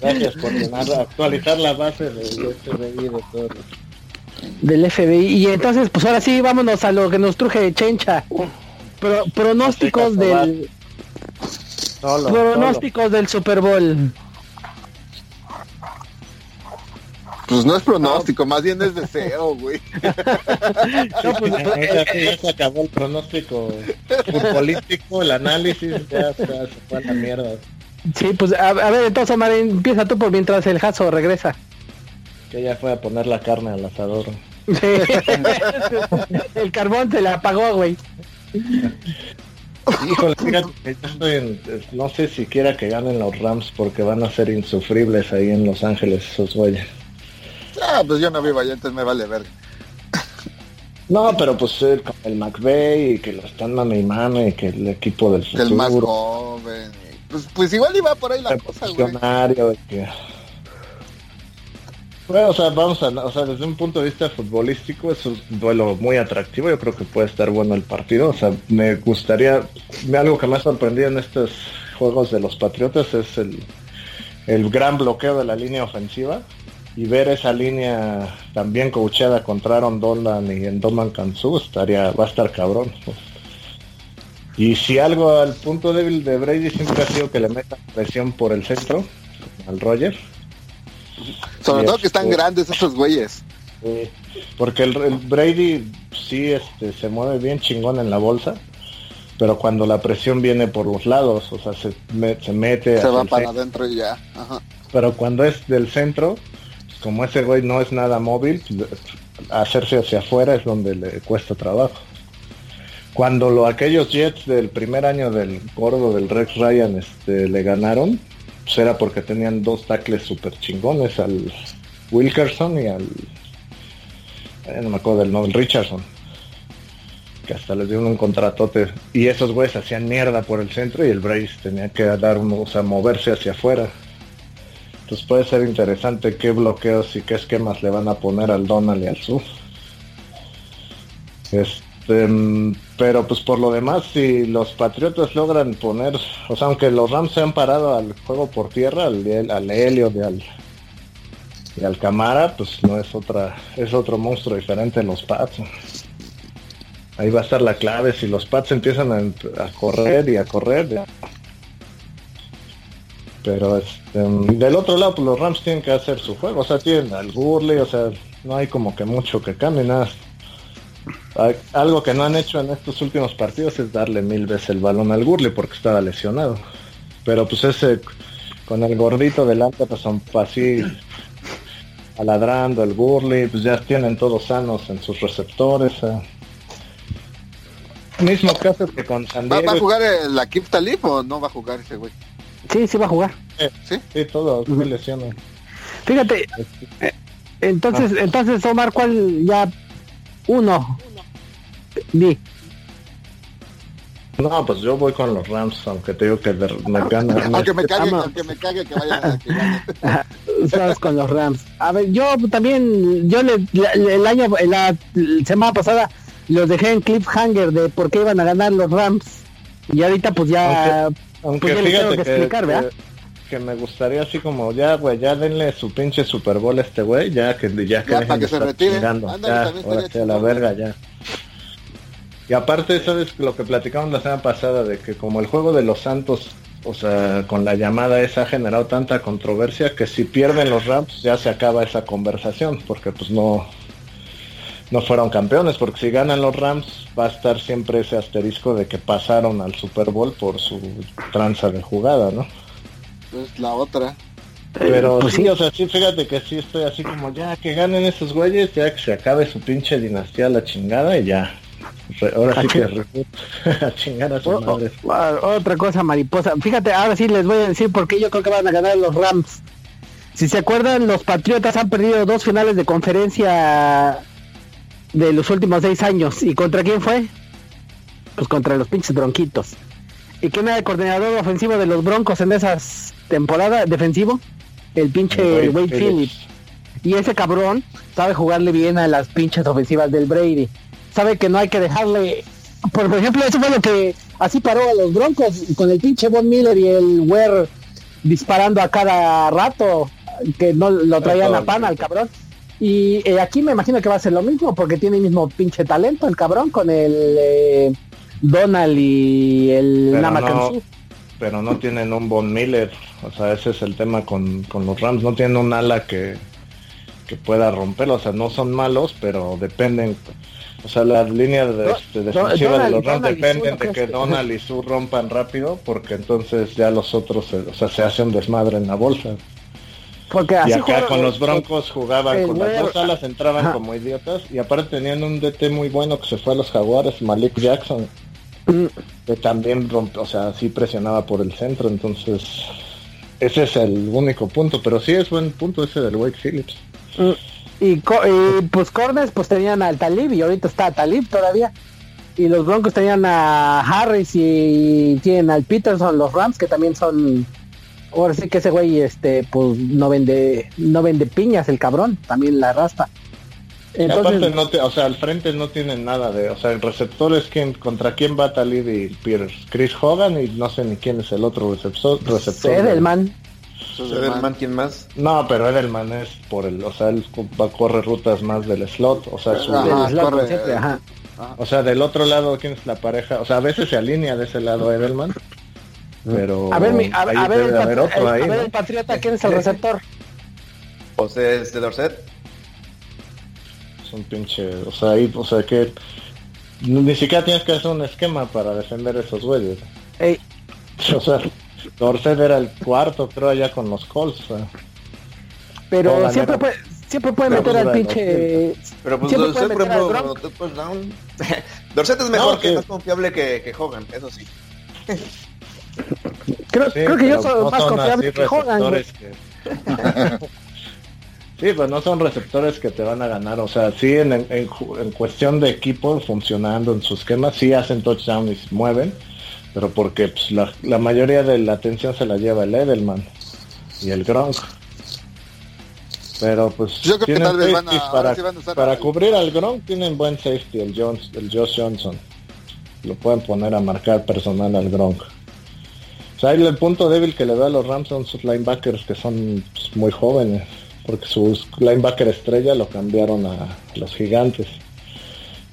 Gracias por actualizar la base del FBI de todo. Del FBI. Y entonces, pues ahora sí, vámonos a lo que nos truje Chencha. Pro, pronósticos del... pronósticos del Super Bowl. Pues no es pronóstico, más bien es deseo, güey. no, pues, ya, se acabó el pronóstico futbolístico, el análisis, ya, se fue a la mierda. Sí, pues a, ver, entonces, Marín, empieza tú por mientras el Jaso regresa. Que ya fue a poner la carne al asador. el carbón se le apagó, güey. Híjole, fíjate que no sé si quiera que ganen los Rams porque van a ser insufribles ahí en Los Ángeles esos güeyes. Ah, pues yo no vivo allá, entonces me vale ver. No, pero pues el, el McVeigh y que lo están mame y mame y que el equipo del futuro. El más joven. Pues, pues igual iba por ahí la cosa, güey. Que... Bueno, o sea, vamos a, o sea, desde un punto de vista futbolístico es un duelo muy atractivo, yo creo que puede estar bueno el partido, o sea, me gustaría, algo que me ha sorprendido en estos juegos de los Patriotas es el, el gran bloqueo de la línea ofensiva, y ver esa línea también coachada contra Aaron Dolan y en Doman Kansu estaría, va a estar cabrón. Y si algo al punto débil de Brady siempre ha sido que le metan presión por el centro, al Roger. Sobre todo que están este, grandes esos güeyes. porque el, Brady sí este, se mueve bien chingón en la bolsa, pero cuando la presión viene por los lados, o sea, se, se mete... Se va para adentro y ya. Pero cuando es del centro, como ese güey no es nada móvil, hacerse hacia afuera es donde le cuesta trabajo. Cuando lo, aquellos Jets del primer año del gordo del Rex Ryan este, le ganaron, pues era porque tenían dos tackles super chingones, al Wilkerson y al... Eh, no me acuerdo del nombre, Richardson. Que hasta les dieron un contratote. Y esos güeyes hacían mierda por el centro y el Brace tenía que dar o sea, moverse hacia afuera pues puede ser interesante qué bloqueos y qué esquemas le van a poner al Donald y al Suf. Este, pero pues por lo demás, si los Patriotas logran poner, o sea, aunque los Rams se han parado al juego por tierra, al, al Helio de al, y al Camara, pues no es otra, es otro monstruo diferente en los Pats. Ahí va a estar la clave, si los Pats empiezan a, correr y a correr, pero este, del otro lado, pues los Rams tienen que hacer su juego. O sea, tienen al Gurley, o sea, no hay como que mucho que cambie, nada. Algo que no han hecho en estos últimos partidos es darle mil veces el balón al Gurley porque estaba lesionado. Pero pues ese, con el gordito delante, pues son así aladrando el Gurley, pues ya tienen todos sanos en sus receptores. Mismo caso que con San ¿Va, a jugar la Kip Talib o no va a jugar ese güey? Sí, sí va a jugar. Sí, sí, todo, uh lesiones. Fíjate, eh, entonces, ah. entonces Omar, ¿cuál ya? Uno. Di. No, pues yo voy con los Rams, aunque te digo que me gana. aunque me cague, aunque me cague que vaya. Sabes con los Rams. A ver, yo también, yo le, el año, la, semana pasada los dejé en cliffhanger de por qué iban a ganar los Rams. Y ahorita pues ya aunque pues fíjate que, explicar, que, me gustaría así como ya, güey, ya denle su pinche Super Bowl a este güey, ya que ya, que, para que se retire. ya, ahora sea la verga ya. Y aparte, ¿sabes lo que platicamos la semana pasada? De que como el juego de los Santos, o sea, con la llamada esa ha generado tanta controversia que si pierden los Rams ya se acaba esa conversación, porque pues no, no fueron campeones, porque si ganan los Rams va a estar siempre ese asterisco de que pasaron al Super Bowl por su tranza de jugada, ¿no? Es la otra. Pero pues sí, o sea, sí, fíjate que sí estoy así como ya que ganen esos güeyes, ya que se acabe su pinche dinastía la chingada y ya. ahora sí que a chingar a su madre. Otra cosa mariposa. Fíjate, ahora sí les voy a decir por qué yo creo que van a ganar los Rams. Si se acuerdan, los Patriotas han perdido dos finales de conferencia de los últimos seis años. ¿Y contra quién fue? Pues contra los pinches bronquitos. ¿Y quién era el coordinador ofensivo de los broncos en esas temporadas? Defensivo. El pinche Wade, Phillips. Y ese cabrón sabe jugarle bien a las pinches ofensivas del Brady. Sabe que no hay que dejarle... Por ejemplo, eso fue lo que así paró a los broncos con el pinche Von Miller y el Ware disparando a cada rato que no lo traían a pan al cabrón. Y eh, aquí me imagino que va a ser lo mismo porque tiene el mismo pinche talento el cabrón con el eh, Donald y el pero no, pero no tienen un Von Miller, o sea, ese es el tema con, con los Rams, no tienen un ala que, que pueda romperlo, o sea, no son malos, pero dependen, o sea, las líneas de, este, defensivas de los Rams dependen de que Donald y Su rompan rápido, porque entonces ya los otros, o sea, se hace un desmadre en la bolsa. Porque y acá con los Broncos jugaban con las dos alas, entraban como idiotas y aparte tenían un DT muy bueno que se fue a los Jaguares, Malik Jackson. Que también rompió, o sea, sí presionaba por el centro, entonces ese es el único punto, pero sí es buen punto ese del Wake Phillips. Mm. Y, pues Cornes pues tenían al Talib y ahorita está Talib todavía. Y los Broncos tenían a Harris y tienen al Peterson, los Rams que también son ahora sí que ese güey, este, pues no vende, no vende piñas el cabrón, también la rasta. Entonces, no o sea, al frente no tienen nada de, o sea, el receptor es quien, contra quién va Talib y Pierce, Chris Hogan y no sé ni quién es el otro receptor. receptor Edelman. Edelman, ¿quién más? No, pero Edelman es por el, o sea, él va a correr rutas más del slot, o sea, su, O sea, del otro lado, ¿quién es la pareja? O sea, a veces se alinea de ese lado Edelman pero a ver, mi, a, ver, el, a ver el Patriota, ¿quién es el receptor? Pues es de Dorset. Es un pinche, o sea, ahí, o sea que ni siquiera tienes que hacer un esquema para defender esos güeyes. O sea, Dorset era el cuarto, creo, allá con los Colts. Pero siempre puede, siempre puede meter al pinche. Pero pues Dorset, por ejemplo, Dorset es mejor, que es más confiable que, que Hogan, eso sí. Creo, creo que yo soy más confiable que Hogan. sí, pues no son receptores que te van a ganar. O sea, sí, en, en, cuestión de equipo, funcionando en sus esquemas, sí hacen touchdown y se mueven, pero porque pues, la, la, mayoría de la atención se la lleva el Edelman y el Gronk. Pero pues yo creo que tal vez van a, para, para cubrir al Gronk tienen buen safety el Jones, el Josh Johnson. Lo pueden poner a marcar personal al Gronk. O sea, el punto débil que le da a los Rams son sus linebackers que son pues, muy jóvenes, porque su linebacker estrella lo cambiaron a los gigantes.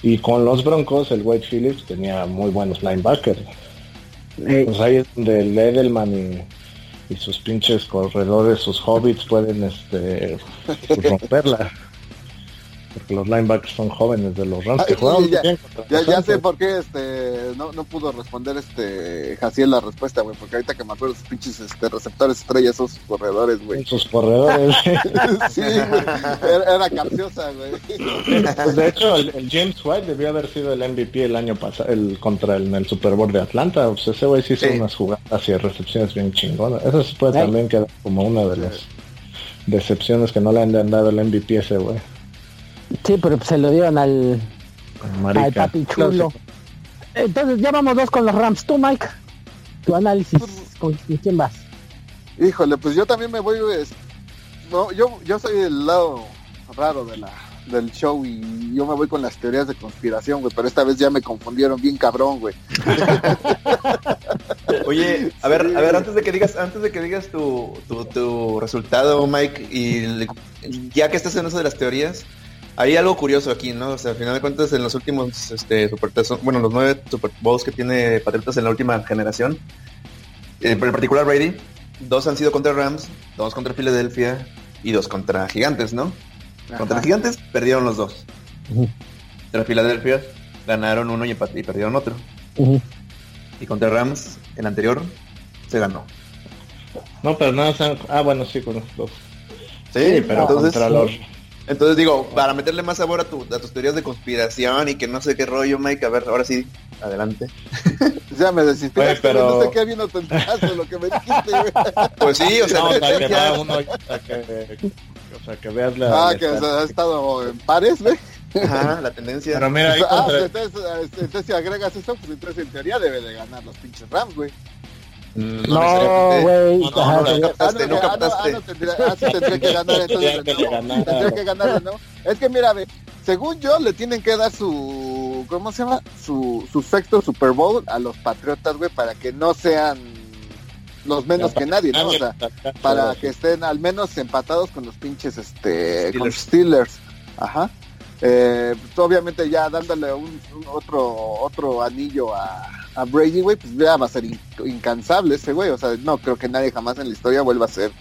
Y con los Broncos, el Wade Phillips tenía muy buenos linebackers. Pues ahí es donde el Edelman y, sus pinches corredores, sus hobbits pueden este romperla porque los linebackers son jóvenes de los Rams que juegan ya, ya, sé por qué este no, no pudo responder este Jaciel la respuesta, güey, porque ahorita que me acuerdo sus pinches este, receptores estrellas son sus corredores, güey. Sus corredores. sí, Era, era, capciosa, güey. Pues de hecho, el, James White debió haber sido el MVP el año pasado, el contra el, el Super Bowl de Atlanta. Pues ese güey sí hizo unas jugadas y recepciones bien chingonas. Eso se puede también quedar como una de las decepciones que no le han dado el MVP ese güey. Sí, pero se lo dieron al, al papi chulo. Entonces ya vamos dos con los Rams. Tú, Mike, tu análisis, ¿con quién vas? Híjole, pues yo también me voy, no, yo, yo soy del lado raro de la, del show y yo me voy con las teorías de conspiración, güey, pero esta vez ya me confundieron bien cabrón, güey. Oye, a ver, a ver, antes de que digas, antes de que digas tu, tu, tu resultado, Mike, y ya que estás en eso de las teorías, hay algo curioso aquí, ¿no? O sea, al final de cuentas, en los últimos, este, Super bueno, los nueve Super Bowls que tiene Patriotas en la última generación, eh, en particular Brady, dos han sido contra Rams, dos contra Filadelfia y dos contra Gigantes, ¿no? Contra Gigantes perdieron los dos. Contra Filadelfia ganaron uno y, y perdieron otro. Y contra Rams, el anterior, se ganó. No, pero nada, ah, bueno, sí, con los dos. Sí, pero entonces... Contra los entonces digo, para meterle más sabor a, tu, a tus teorías de conspiración y que no sé qué rollo, Mike, a ver, ahora sí, adelante. ya me desintegraste, pero... no sé qué vino tan lo que me dijiste, Pues sí, o sea, no, o sea que, uno, o sea, que, o sea, que veas la... Ah, que ha estado en pares, güey. Ajá, la tendencia. Pero mira, ahí ah, contra- entonces, este, entonces si agregas eso, pues entonces en teoría debe de ganar los pinches Rams, güey. No, güey. No, no, ajá, no, sería- captaste, no que- captaste. no, tendría, que ganar entonces Tendría que. Es que mira, ve, según yo, le tienen que dar su, ¿cómo se llama? Su, su sexto Super Bowl a los Patriotas, güey, para que no sean los menos que nadie, ¿no? O sea, para que estén al menos empatados con los pinches, este, con los Steelers. Ajá. Eh, pues, obviamente ya dándole un, un otro otro anillo a, a Brady, güey, pues ya va a ser in- incansable ese güey. O sea, no creo que nadie jamás en la historia vuelva a ser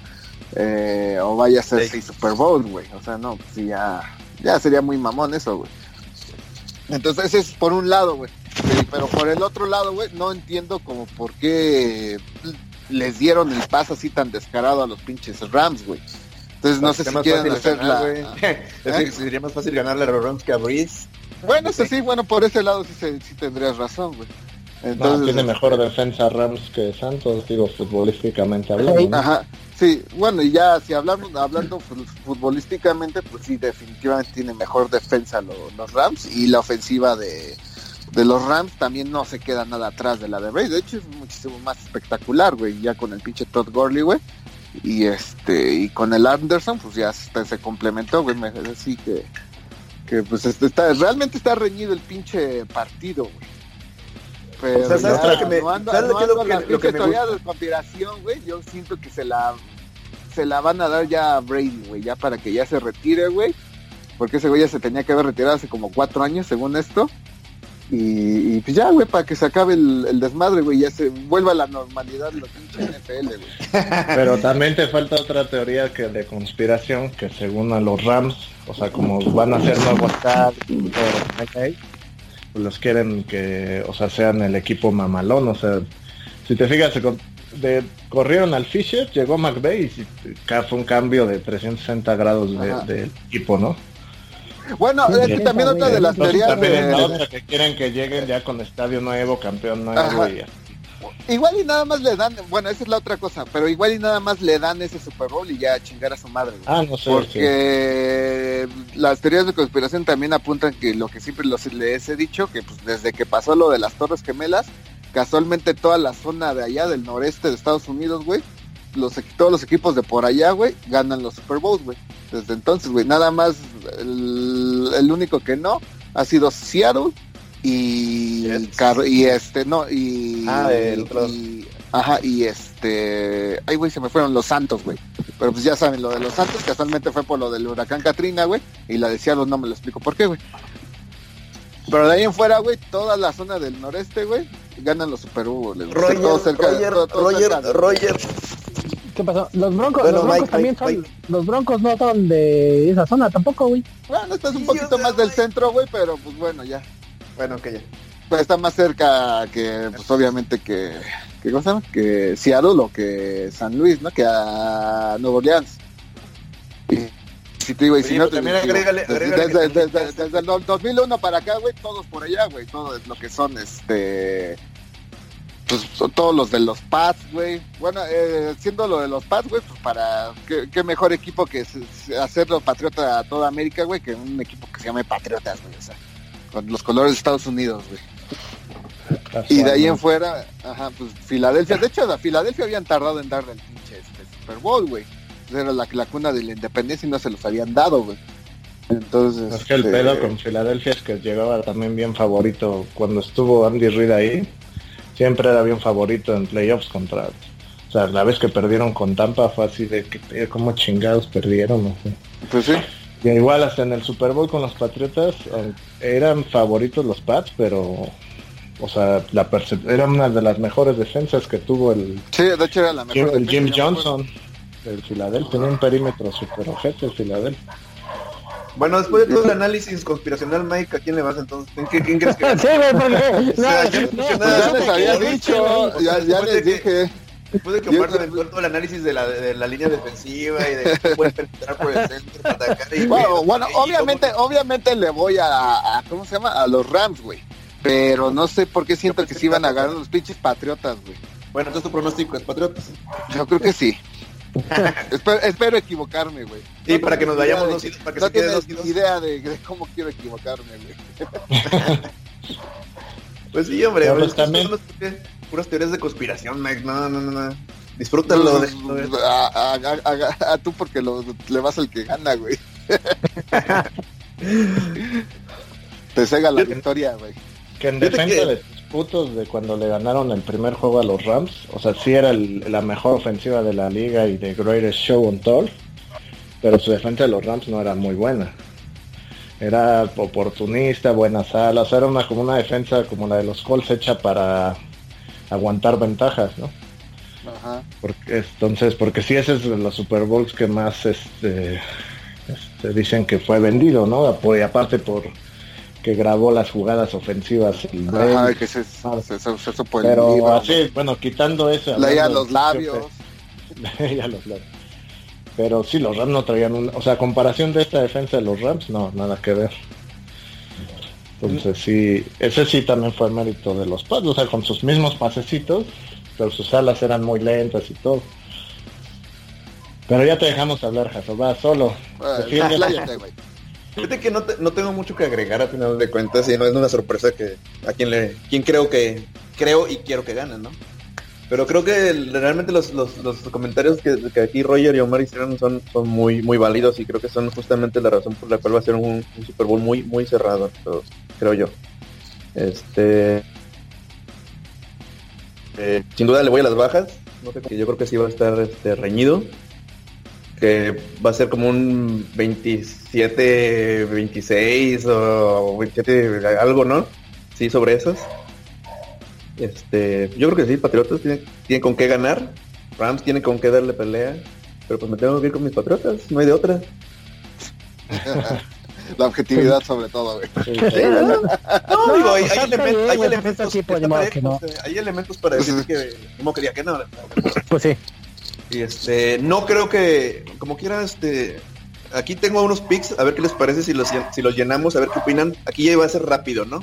eh, o vaya a ser Sí. seis Super Bowl, güey. O sea, no, pues ya, ya sería muy mamón eso, güey. Entonces ese es por un lado, güey. Sí, pero por el otro lado, güey, no entiendo como por qué les dieron el paso así tan descarado a los pinches Rams, güey. Entonces no sé si quieren hacer ganar, la... que sería más fácil ganarle a los Rams que a Breeze. Bueno, eso sí, bueno, por ese lado sí, sí tendrías razón, güey. No, Entonces, tiene mejor defensa Rams que Santos, digo, futbolísticamente hablando. ¿no? Ajá, sí, bueno, y ya si hablamos, hablando fu- futbolísticamente, pues sí, definitivamente tiene mejor defensa lo- los Rams y la ofensiva de, de los Rams también no se queda nada atrás de la de Brady. De hecho, es muchísimo más espectacular, güey, ya con el pinche Todd Gurley, güey. Y este, y con el Anderson, pues ya se, se complementó, güey. Así que, que pues este, está, realmente está reñido el pinche partido, güey. Pero O sea, ¿sabes lo que me- no ando, sabes no lo que- ando lo que- las lo que pinches me gusta? de conspiración, güey. Yo siento que se la se la van a dar ya a Brady, güey, ya para que ya se retire, güey. Porque ese güey ya se tenía que haber retirado hace como cuatro años, según esto. Y, y pues ya, güey, para que se acabe el, el desmadre, güey, ya se vuelva a la normalidad la pinche NFL, güey. Pero también te falta otra teoría que de conspiración, que según a los Rams, o sea, como van a ser nuevos los quieren que, o sea, sean el equipo mamalón, o sea, si te fijas, de, corrieron al Fisher, llegó McVeigh y fue un cambio de 360 grados de- del equipo, ¿no? Bueno, es que también otra de las teorías también es la de... otra que quieren que lleguen ya con estadio nuevo, campeón nuevo Ajá. y Igual y nada más le dan, bueno, esa es la otra cosa, pero igual y nada más le dan ese Super Bowl y ya a chingar a su madre. Ah, no sé. sí. Porque las teorías de conspiración también apuntan que lo que siempre los, les he dicho, que pues desde que pasó lo de las Torres Gemelas, casualmente toda la zona de allá del noreste de Estados Unidos, güey, los, todos los equipos de por allá, güey, ganan los Super Bowls, güey. Desde entonces, güey, nada más el, el único que no ha sido Seattle y y este no y, Ah, el otro. y- ajá y este ay güey se me fueron los Santos güey pero pues ya saben lo de los Santos casualmente fue por lo del huracán Katrina güey y la de Seattle no me lo explico por qué güey pero de ahí en fuera güey toda la zona del noreste güey ganan los Super Bowl güey. Roger, Todo cerca de- Roger, todo- todo Roger, cerca de- Roger. ¿Qué pasó? Los broncos, Bueno, los broncos Mike, también Mike, son. Mike. Los broncos no son de esa zona tampoco, güey. bueno estás un Sí, poquito más del centro güey pero pues bueno ya Bueno, que ya. pues está más cerca que, pues obviamente que, que ¿cómo se llama? Que Seattle o que San Luis, ¿no? Que a Nueva Orleans. Y si te digo, y si no te también agrégale- desde, el do- 2001 para acá, güey, todos por allá, güey, todo es lo que son, este, pues son todos los de los Pats, güey. Bueno, eh, siendo lo de los Pats, güey, pues para qué, qué mejor equipo que hacerlo patriota a toda América, güey, que un equipo que se llame Patriotas, güey, o sea, con los colores de Estados Unidos, güey. Y de ahí en fuera, ajá, pues Filadelfia. De hecho, a Filadelfia habían tardado en darle el pinche este, Super Bowl, güey. Era la, la cuna de la independencia y no se los habían dado, güey. Entonces. Es que el este, pedo con Filadelfia es que llegaba también bien favorito. Cuando estuvo Andy Reid ahí, siempre era bien favorito en playoffs contra... O sea, la vez que perdieron con Tampa fue así de que eh, como chingados perdieron. no sé. Pues sí. Y igual hasta en el Super Bowl con los Patriotas eh, eran favoritos los Pats, pero... O sea, la era una de las mejores defensas que tuvo el, Sí, de hecho era la Jim, el Jim. Johnson. El Filadelfia tenía un perímetro super ojete el Filadelfia. Bueno, después de todo el análisis conspiracional, Mike, ¿a quién le vas entonces? ¿En qué- ¿Quién crees que Sí, güey, porque. O sea, no, no, ya no, les no, había no, dicho, no, ya, no, ya no, les no, dije. Después de que Omar aventó todo el análisis de la, de la línea defensiva y de cómo puede penetrar por el centro para atacar. Y, Bueno, obviamente, cómo- obviamente le voy a, a- ¿cómo se llama? A los Rams, güey. Pero no sé por qué siento que sí iban a ganar los pinches patriotas, güey. Bueno, entonces tu pronóstico es Patriotas. Yo creo que sí. espero, equivocarme, güey. Sí, para que nos vayamos dos, para que no se quede dos, idea de, de, cómo quiero equivocarme, güey. pues sí, hombre, pues, también... puras teorías de conspiración, Mike. No, no, no, no. Disfrútalo. a, a, a, tú porque lo, le vas al que gana, güey. Te cega la victoria, güey. Que en defensa de tus putos de cuando le ganaron el primer juego a los Rams, o sea, sí era la mejor ofensiva de la liga y de greatest show on tour, pero su defensa de los Rams no era muy buena. Era oportunista, buenas alas, era una como una defensa como la de los Colts hecha para aguantar ventajas, ¿no? Ajá. Porque, entonces, porque sí, ese es de los Super Bowls que más este, este dicen que fue vendido, ¿no? Y aparte por que grabó las jugadas ofensivas. Ajá, que se, se, se, Pero así, bueno, quitando eso. Leía los labios. Leía los labios. Pero sí, los Rams no traían un... O sea, comparación de esta defensa de los Rams, no, nada que ver. Entonces sí, ese sí también fue mérito de los padres, o sea, con sus mismos pasecitos, pero sus alas eran muy lentas y todo. Pero ya te dejamos hablar, Jaso, va solo. Fíjate que no, no, tengo mucho que agregar a final de cuentas y no es una sorpresa que a quien le quien creo que creo y quiero que gane, ¿no? Pero creo que realmente los, los, los comentarios que, aquí Roger y Omar hicieron son, son muy muy válidos y creo que son justamente la razón por la cual va a ser un, Super Bowl muy muy cerrado, creo yo. Este eh, sin duda le voy a las bajas, no sé, yo creo que sí va a estar este, reñido que va a ser como un 27, 26 o 27, algo, ¿no? Sí, sobre esos. Este, yo creo que sí, Patriotas tienen, tienen con qué ganar, Rams tienen con qué darle pelea, pero pues me tengo que ir con mis Patriotas, no hay de otra. La objetividad sobre todo, güey. No, digo, hay, elementos, hay, elementos, hay elementos para decir que no quería que no. Pues sí. Y este, no creo que, como quiera, este, aquí tengo unos pics, a ver qué les parece si los, si los llenamos, a ver qué opinan. Aquí ya va a ser rápido, ¿no?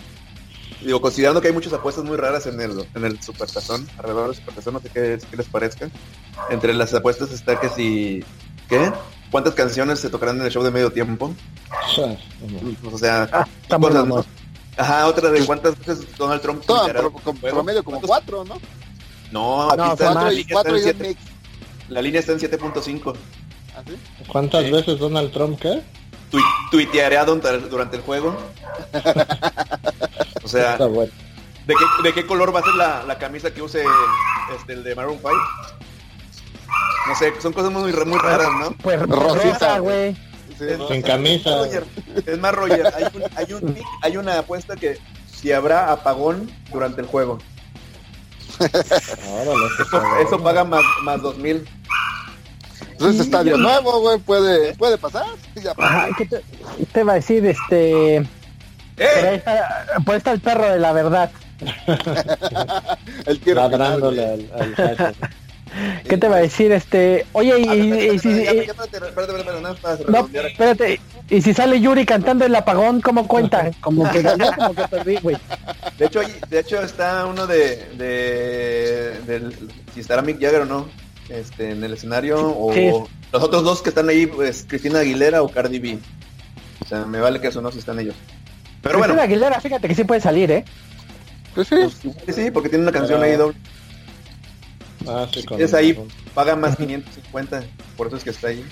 Digo, considerando que hay muchas apuestas muy raras en el, en el Supertazón, alrededor del Supertazón, no sé qué, les parezca. Entre las apuestas está que si, ¿qué? ¿Cuántas canciones se tocarán en el show de medio tiempo? o sea, ah, Ajá, otra de cuántas veces Donald Trump. promedio como cuatro, ¿no? No, aquí no, está, cuatro, y, cuatro y la línea está en 7.5. ¿Ah, ¿Cuántas veces Donald Trump qué? tuitearé durante el juego. o sea, ¿de, qué, color va a ser la, camisa que use este, el de Maroon 5? No sé, son cosas muy, muy raras, ¿no? Pues rosita, güey. en camisa. Es más, Roger, hay, hay, un, hay una apuesta que si habrá apagón durante el juego. eso, paga más, más dos mil. Entonces estadio nuevo, güey, puede, puede pasar. ¿qué te, va a decir? Este... ¡Eh! Por ahí está, el perro de la verdad. el Ladrándole al, al ¿Qué te va a decir este? Oye, y, si No, espérate. Y si sale Yuri cantando el apagón, ¿cómo cuenta? Como que ganó, como que perdí, güey. De hecho, de hecho está uno de, de del, si estará Mick Jagger o no, este, en el escenario o los otros dos que están ahí, pues Cristina Aguilera o Cardi B. O sea, me vale que eso no si están ellos. Pero Cristina bueno. Aguilera, fíjate que sí puede salir, ¿eh? Pues sí. Pues, sí, porque tiene una canción ahí doble. Ah, es ahí, paga más 550, por eso es que está ahí.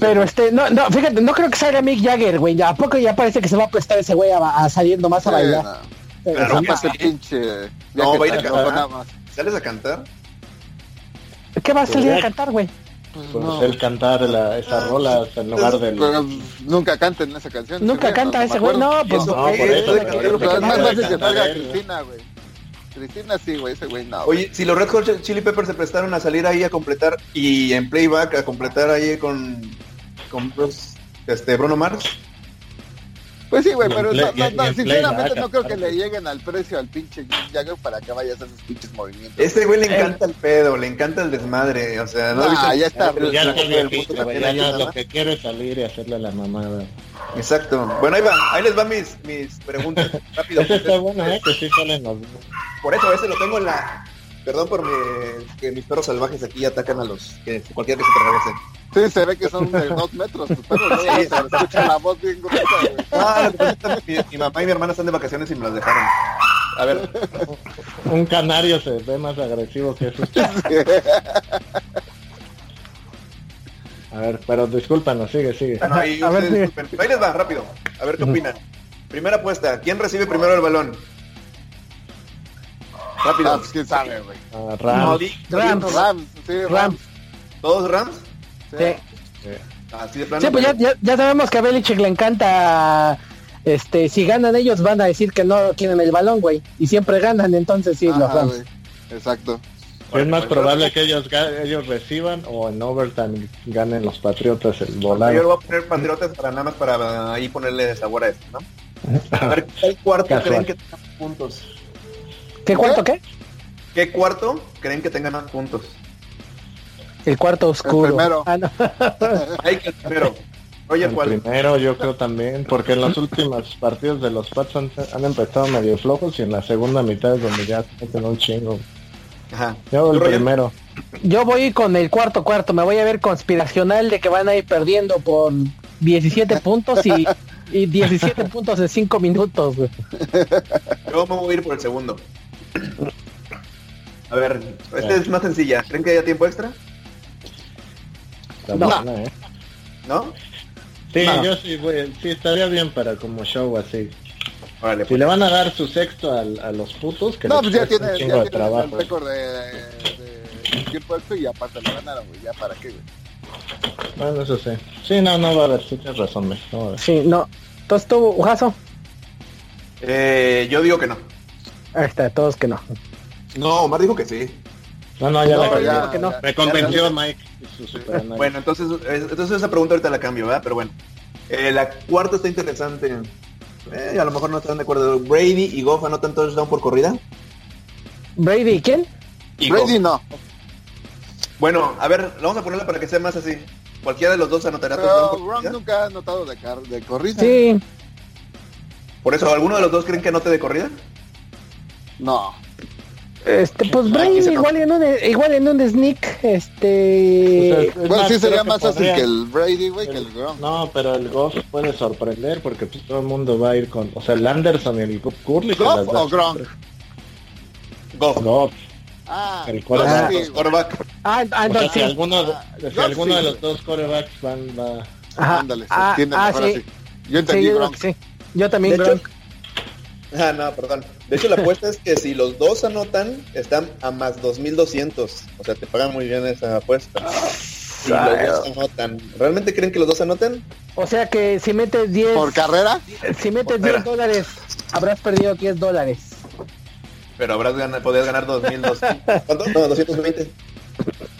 Pero este, no, no, fíjate, no creo que salga Mick Jagger, güey. ¿A poco ya parece que se va a prestar ese güey a, salir nomás a bailar? No, claro pinche. No, va a ir a cantar. ¿Sales a cantar? ¿Qué va a salir a cantar, güey? Pues, pues cantar la, esa ah, rola en lugar del... Pero nunca canten esa canción. Nunca canta ese güey, no, pues... No, por eso. Es más fácil que salga Cristina, güey. Cristina sí, güey, ese güey no. Oye, si los Red Hot Chili Peppers se prestaron a salir ahí a completar y en playback a completar ahí con, con este, Bruno Mars. Pues sí, güey, pero sinceramente no creo que le lleguen al precio al pinche Jagger para que vayas a esos pinches movimientos. Este güey le encanta el pedo, le encanta el desmadre, o sea, no ah, ya está. ya lo que quiere es salir y hacerle la mamada. Exacto. Bueno, ahí va, ahí les van mis, mis preguntas. Rápido. Ese está bueno, eh, que sí salen los... Por eso, ese lo tengo en la Perdón por mi, que mis perros salvajes aquí atacan a los que cualquier que se regrese. Sí, se ve que son de dos metros. Tus perros, ¿no? se escucha la voz bien gruesa. Ah, mi, mi mamá y mi hermana están de vacaciones y me las dejaron. A ver, Un canario se ve más agresivo que eso. A ver, pero discúlpanos, sigue, sigue. ah, no, A ver, ahí les va, rápido. A ver qué opinan. Primera apuesta, ¿quién recibe primero el balón? Rápido. Ah, pues quién sabe, güey. Ah, Rams. Rams. Rams, sí, Rams. Rams. ¿Todos Rams? Sí. Así de plano. Sí, pues ya, ya, ya sabemos que a Belichick le encanta, este, si ganan ellos van a decir que no quieren el balón, güey, y siempre ganan, entonces sí, los Ajá, Rams. güey. Exacto. Es más Bueno, probable que ellos ellos reciban o en overtime ganen los Patriotas el Yo volado. le voy a poner patriotas para nada más para ahí ponerle sabor a esto, ¿no? A ver, ¿qué cuarto Casual. creen que tenga más puntos? ¿Qué cuarto qué? ¿Qué cuarto creen que tenga más puntos? El cuarto oscuro. primero. Ah, no. El primero. Oye, El ¿cuál? primero yo creo también, porque en los últimos partidos de los Pats han, han empezado medio flojos y en la segunda mitad es donde ya se meten un chingo. Ajá. Yo ¿Tú, el Roger? primero. Yo voy con el cuarto cuarto, me voy a ver conspiracional de que van a ir perdiendo por 17 puntos y, y 17 puntos en 5 minutos. Yo me voy a ir por el segundo. A ver, esta es más sencilla. ¿Creen que haya tiempo extra? Está No. buena, ¿eh? ¿No? Sí, No. yo sí, güey, sí estaría bien para como show así. Órale, Si pues. le van a dar su sexto a, los putos, que No, pues ya tiene, un ya tiene el trabajo. récord de, de tiempo extra y aparte lo ganaron, güey. Ya para qué, güey. Bueno, eso sí. Sí, no, no va a haber, sí tienes razón, güey, no va a haber. Sí, no. Entonces tú, Ujazo. Eh, yo digo que no. Ahí está, todos que no. No, Omar dijo que sí. No, no, ya No, yo ya, que no. me convenció Mike. Bueno, entonces, entonces esa pregunta ahorita la cambio, ¿verdad? Pero bueno. Eh, la cuarta está interesante. Eh, a lo mejor no están de acuerdo. Brady y Goff anotan touchdown por corrida. Brady, ¿y ¿quién? Y Brady Goff. no. Bueno, a ver, vamos a ponerla para que sea más así. Cualquiera de los dos anotará touchdown Pero nunca ha anotado de, car de corrida. Sí. Por eso, ¿alguno de los dos creen que anote de corrida? No. Este, pues se igual en un igual en un sneak, este Pues, es Bueno, más, sí sería más fácil que el Brady, güey, que el- Gronk. No, pero el Goff puede sorprender porque pues todo el mundo va a ir con, o sea, el Anderson y el Curly. ¿Goff o Gronk? Goff. Goff. Ah, El no, quarterback. sí, güey. Quarterback. Ah, ah, O sea, entonces si alguno, de, si Goff alguno sí, de los dos corebacks van, va... Ajá. Ándale, se Ah, entiende ah, mejor sí. así. Yo entendí yo, Gronk. sí. Yo también De hecho, Gronk. Ah, no, perdón. De hecho, la apuesta es que si los dos anotan, están a más 2200. O sea, te pagan muy bien esa apuesta. Si los dos anotan. ¿Realmente creen que los dos anoten? O sea que si metes 10 ¿Por carrera? si metes Espera. 10 dólares, habrás perdido 10 dólares. Pero habrás ganado, podrías ganar 2200. ¿Cuánto? No, 220.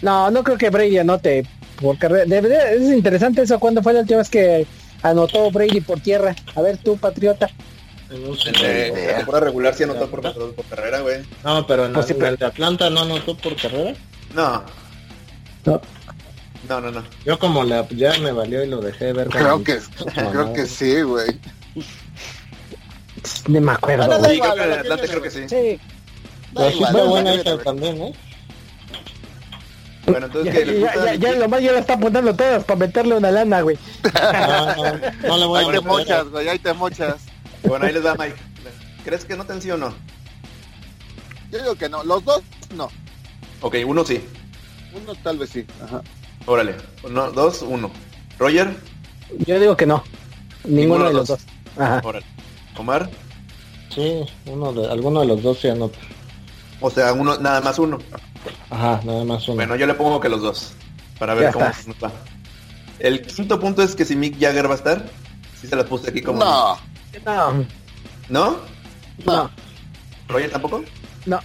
No, no creo que Brady anote por carrera. Debería- es interesante eso. ¿Cuándo fue la última vez que anotó Brady por tierra? A ver tú, patriota. En la temporada regular sí anotó por, por, por carrera, güey. No, pero en, Pues sí, en pero- el de Atlanta no anotó por carrera. No. No. No, no, no. Yo como la, ya me valió y lo dejé ver. Creo que, creo que sí, güey. No me acuerdo. Ahora güey. Sí, creo que en Atlanta creo que sí. Sí. Da Pero sí igual, está da buena igual, esa da también, ¿eh? Bueno, entonces Ya, que le ya, ya, ya el Omar ya lo está apuntando todas para meterle una lana, güey. No, no, no le voy Ahí a te mochas, güey, ahí te mochas. Bueno, ahí les da Mike. ¿Crees que anoten sí o no? Yo digo que no. Los dos, no. Ok, uno sí. Uno tal vez sí. Ajá. Órale. Uno, dos, uno. Roger. Yo digo que no. Ninguno, de los dos. Ajá. Órale. Omar. Sí, uno de, alguno de los dos se anota. O sea, uno, nada más uno. Ajá, nada más uno. Bueno, yo le pongo que los dos. Para ver Ya cómo nos va. El quinto punto es que si Mick Jagger va a estar. Sí se las puse aquí como. No, No, ¿No? no, ¿Roger tampoco? no.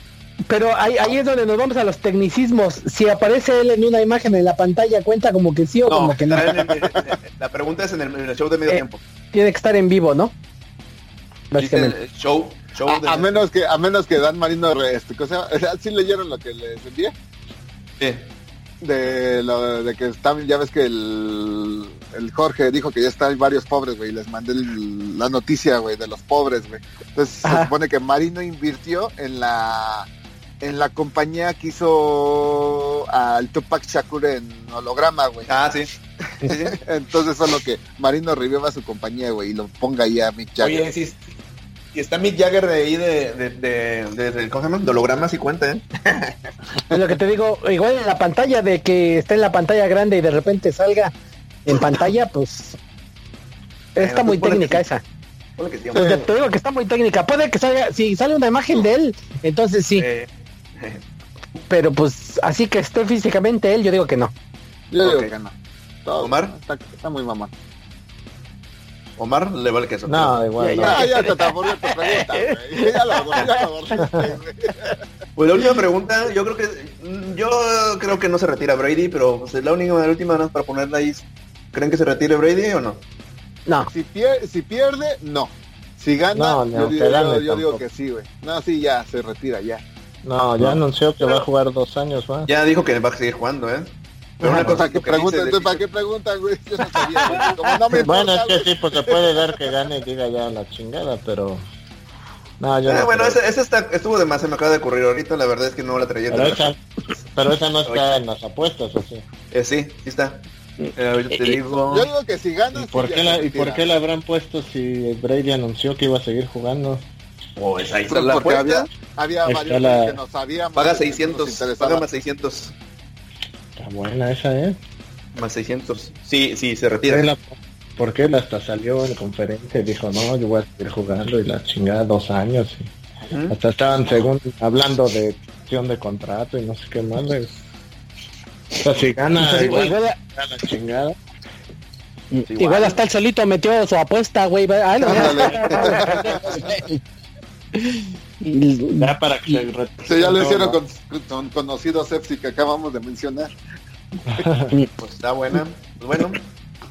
Pero ahí, ahí es donde nos vamos a los tecnicismos. Si aparece él en una imagen en la pantalla, cuenta como que sí o como que no. el- la pregunta es en el, en el show de medio Eh, tiempo. Tiene que estar en vivo, ¿no? Básicamente. el show, show de a, menos que a menos que Dan Marino re- este, cosa, ¿sí leyeron lo que les envié? Sí. De lo de que están, ya ves que el, el Jorge dijo que ya están varios pobres, güey, y les mandé el- la noticia, güey, de los pobres, güey. Entonces se supone que Marino invirtió en la en la compañía que hizo al Tupac Shakur en holograma, güey. Ah, sí. Entonces lo que Marino reviva su compañía, güey, y lo ponga ahí a Mick Jagger. Oye, sí, y está Mick Jagger de ahí de, de, de, de, ¿cómo se llama? De hologramas y cuenta, ¿eh? Es lo que te digo, igual en la pantalla de que está en la pantalla grande y de repente salga en pantalla, pues está muy técnica esa. Que sí, pues te digo que está muy técnica. Puede que salga, si sale una imagen de él, entonces sí. Eh. Pero pues así que esté físicamente él, yo digo que no. Yo digo que no. Omar está, está muy mamón. Omar le vale queso. No, igual. Ya, ya, te aburrió tu pregunta. Ya la, ya Pues la última pregunta, yo creo que yo creo que no se retira Brady, pero pues, la única la última no para ponerla ahí. ¿Creen que se retire Brady o no? No. Si, pierde, si pierde, no. Si gana, no, yo, yo, yo digo que sí, güey. No, sí, ya, se retira, ya. No, ya anunció que va a jugar dos años más. Ya dijo que va a seguir jugando, ¿eh? Pero una cosa que pregunta, entonces, ¿para qué preguntan, güey? Yo no sabía, Como no me bueno, es que sí, pues se puede dar que gane y diga ya la chingada, pero... No, yo eh, no bueno, esa, esa está, estuvo de más, se me acaba de ocurrir ahorita, la verdad es que no la traía. Pero, esa, pero esa no está en las apuestas, ¿o sí? Eh, sí, sí está. Eh, yo te digo... Yo digo que si gana... ¿Y por, qué la, ¿Y por qué la habrán puesto si Brady anunció que iba a seguir jugando? Pues ahí está la porque había, había varios la... que no sabíamos. Paga 600, paga más 600. Está buena esa, ¿eh? Más 600. Sí, sí, se retira. La, ¿Por qué él hasta salió en conferencia y dijo, no, yo voy a seguir jugando y la chingada dos años? Y ¿Mm? Hasta estaban según hablando de de contrato y no sé qué más. O sea, si gana, igual, igual a... la chingada. Igual. igual. hasta el solito metió su apuesta, güey. Ay, no, ya para que sí, ya lo hicieron con, con conocidos Epsi que acabamos de mencionar. pues está buena. Pues bueno,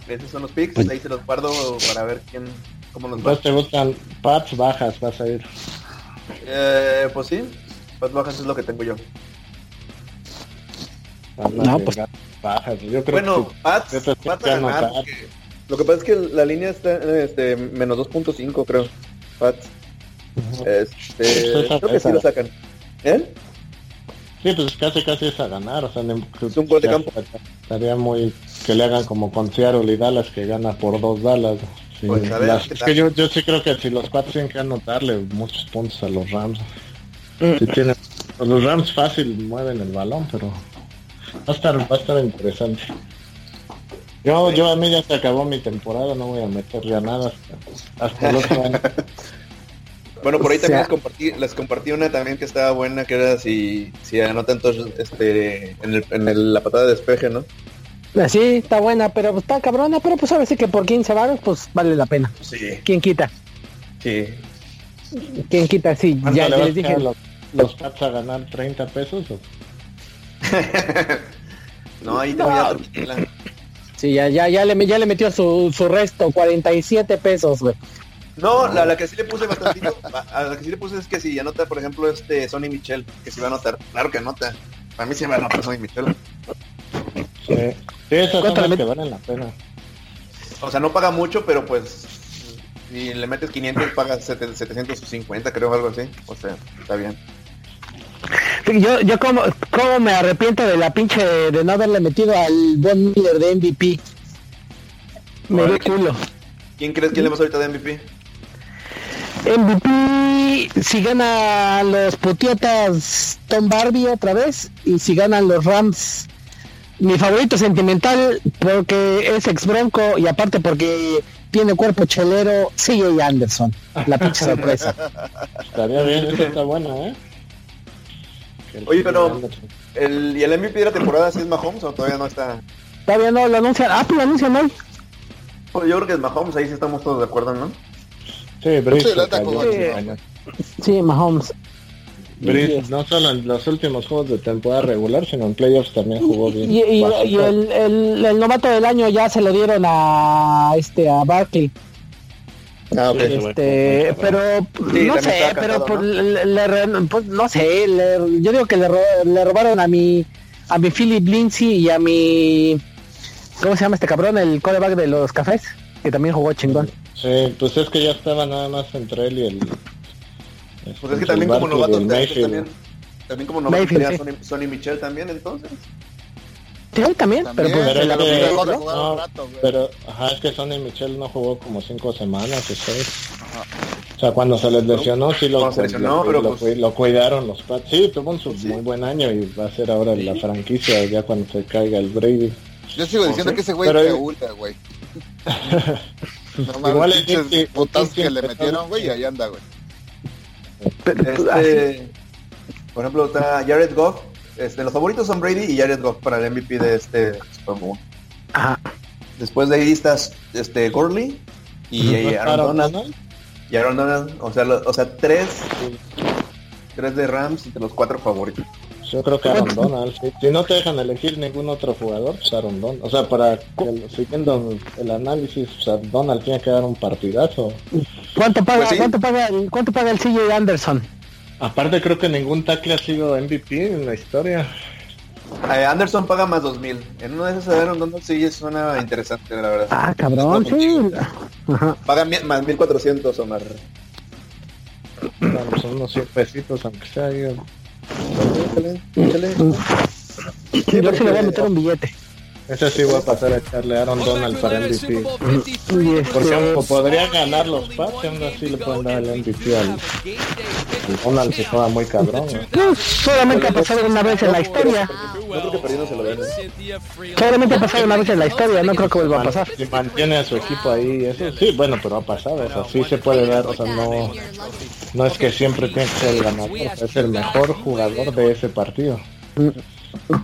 esos son los picks. Pues- Ahí se los guardo para ver quién, cómo nos va. te gustan pads bajas? Vas a ir. Eh, pues sí, pads bajas es lo que tengo yo. No, pues bajas. Yo creo bueno, que pads a ganar, lo que pasa es que la línea está este, menos 2.5 creo. Pads. Este, creo que sí lo sacan. ¿Eh? Sí, pues casi casi es a ganar, o sea, es un gol de campo. Estaría muy que le hagan como con Seattle y Dallas que gana por dos Dallas. Sí, pues ver, las, es que yo, yo sí creo que si los cuatro tienen que anotarle muchos puntos a los Rams. Mm. Si tienen, pues los Rams fácil mueven el balón, pero va a estar, va a estar interesante. Yo, yo a mí ya se acabó mi temporada, no voy a meter ya nada hasta, hasta el otro año. Bueno, por ahí también les compartí, les compartí una también que estaba buena, que era si, si anotan todos este, en, el, en el, la patada de despeje, ¿no? Ah, sí, está buena, pero está cabrona, pero pues a ver si que por 15 varos, pues vale la pena. Sí. ¿Quién quita? Sí. ¿Quién quita? Sí, ya, ya les dije. Los, los Pats a ganar 30 pesos o? no, ahí te voy a Sí, ya, ya, ya le, ya le metió su, su resto, 47 pesos, güey. No, la, la, que sí le puse bastante, a la que sí le puse es que si anota, por ejemplo, este Sonny Michel, que si va a anotar, claro que anota. Para mí sí va a anotar Sonny Michel. Sí, sí esas son las que valen la pena. O sea, no paga mucho, pero pues si le metes 500 pagas 750, creo, algo así. O sea, está bien. Yo, yo como, como me arrepiento de la pinche de no haberle metido al Von Miller de MVP. Me dio culo. ¿Quién crees que le más ahorita de MVP? MVP si gana los putiotas Tom Barbie otra vez y si ganan los Rams mi favorito sentimental porque es ex bronco y aparte porque tiene cuerpo chelero CJ Anderson la pinche sorpresa estaría bien está bueno eh oye pero el, y el MVP de la temporada si es Mahomes o todavía no está todavía no lo anuncian ah pues lo anuncian hoy pues yo creo que es Mahomes ahí sí estamos todos de acuerdo no Sí, Brice. Sí, sí, Mahomes. Brice, no solo en los últimos juegos de temporada regular, sino en playoffs también jugó bien. Y, y, y el, el, el, novato del año ya se lo dieron a este a Barkley. Ah, okay. este, pero sí, no sé, pero por, ¿no? Le, le, pues, no sé, le, yo digo que le, le robaron a mi a mi Philip Lindsay y a mi ¿cómo se llama este cabrón? El coreback de los cafés, que también jugó chingón. Sí, pues es que ya estaba nada más entre él y el... Pues es que también como novatos también... También como no Mayfield, Sonny, Sonny Michel también entonces. Sí, también, pero pues que, no, rato, pero ajá, es que Sonny Michel no jugó como cinco semanas o seis. O sea, cuando se les lesionó, sí lo, lesionó, lo, pero lo, pues... lo, cuidaron los Pats. Sí, tuvo un sí. muy buen año y va a ser ahora la franquicia ya cuando se caiga el Brady. Yo sigo diciendo que ese güey pero... es ultra, güey. no Igual el putas que le metieron, güey, y ahí anda, güey. Este, por ejemplo, está Jared Goff. Este, los favoritos son Brady y Jared Goff para el MVP de este Super Bowl. Ajá. Después de ahí estás este, Gurley y Aaron Donald. Y Aaron Donald, o sea, o sea, tres, tres de Rams entre los cuatro favoritos. Yo creo que Aaron Donald. Si, no te dejan elegir ningún otro jugador, pues Aaron Donald. O sea, para que, siguiendo el análisis, o sea, Donald tiene que dar un partidazo. ¿Cuánto paga, pues ¿cuánto paga, cuánto paga el CJ Anderson? Aparte creo que ningún tackle ha sido MVP en la historia. Eh, Anderson paga más 2000. En uno de esos Aaron Donald sí suena interesante, la verdad. Ah, cabrón, sí. Paga más 1400 Omar. Vamos, son unos 100 pesitos, aunque sea. Yo, yo sí le voy a meter un billete. Ese sí va a pasar a echarle a Aaron Donald para MVP. Porque podría ganar los Pats y aún así le pueden dar el MVP al, Donald se juega muy cabrón. ¿no? solamente ha pasado una vez en la historia. No creo que perdiendo se lo gane. Solamente ha pasado una vez en la historia, no creo que vuelva a pasar. Si mantiene a su equipo ahí, eso sí, bueno, pero ha pasado, o sea, sí se puede ver, o sea, no, no es que siempre tiene que ser el ganador, es el mejor jugador de ese partido.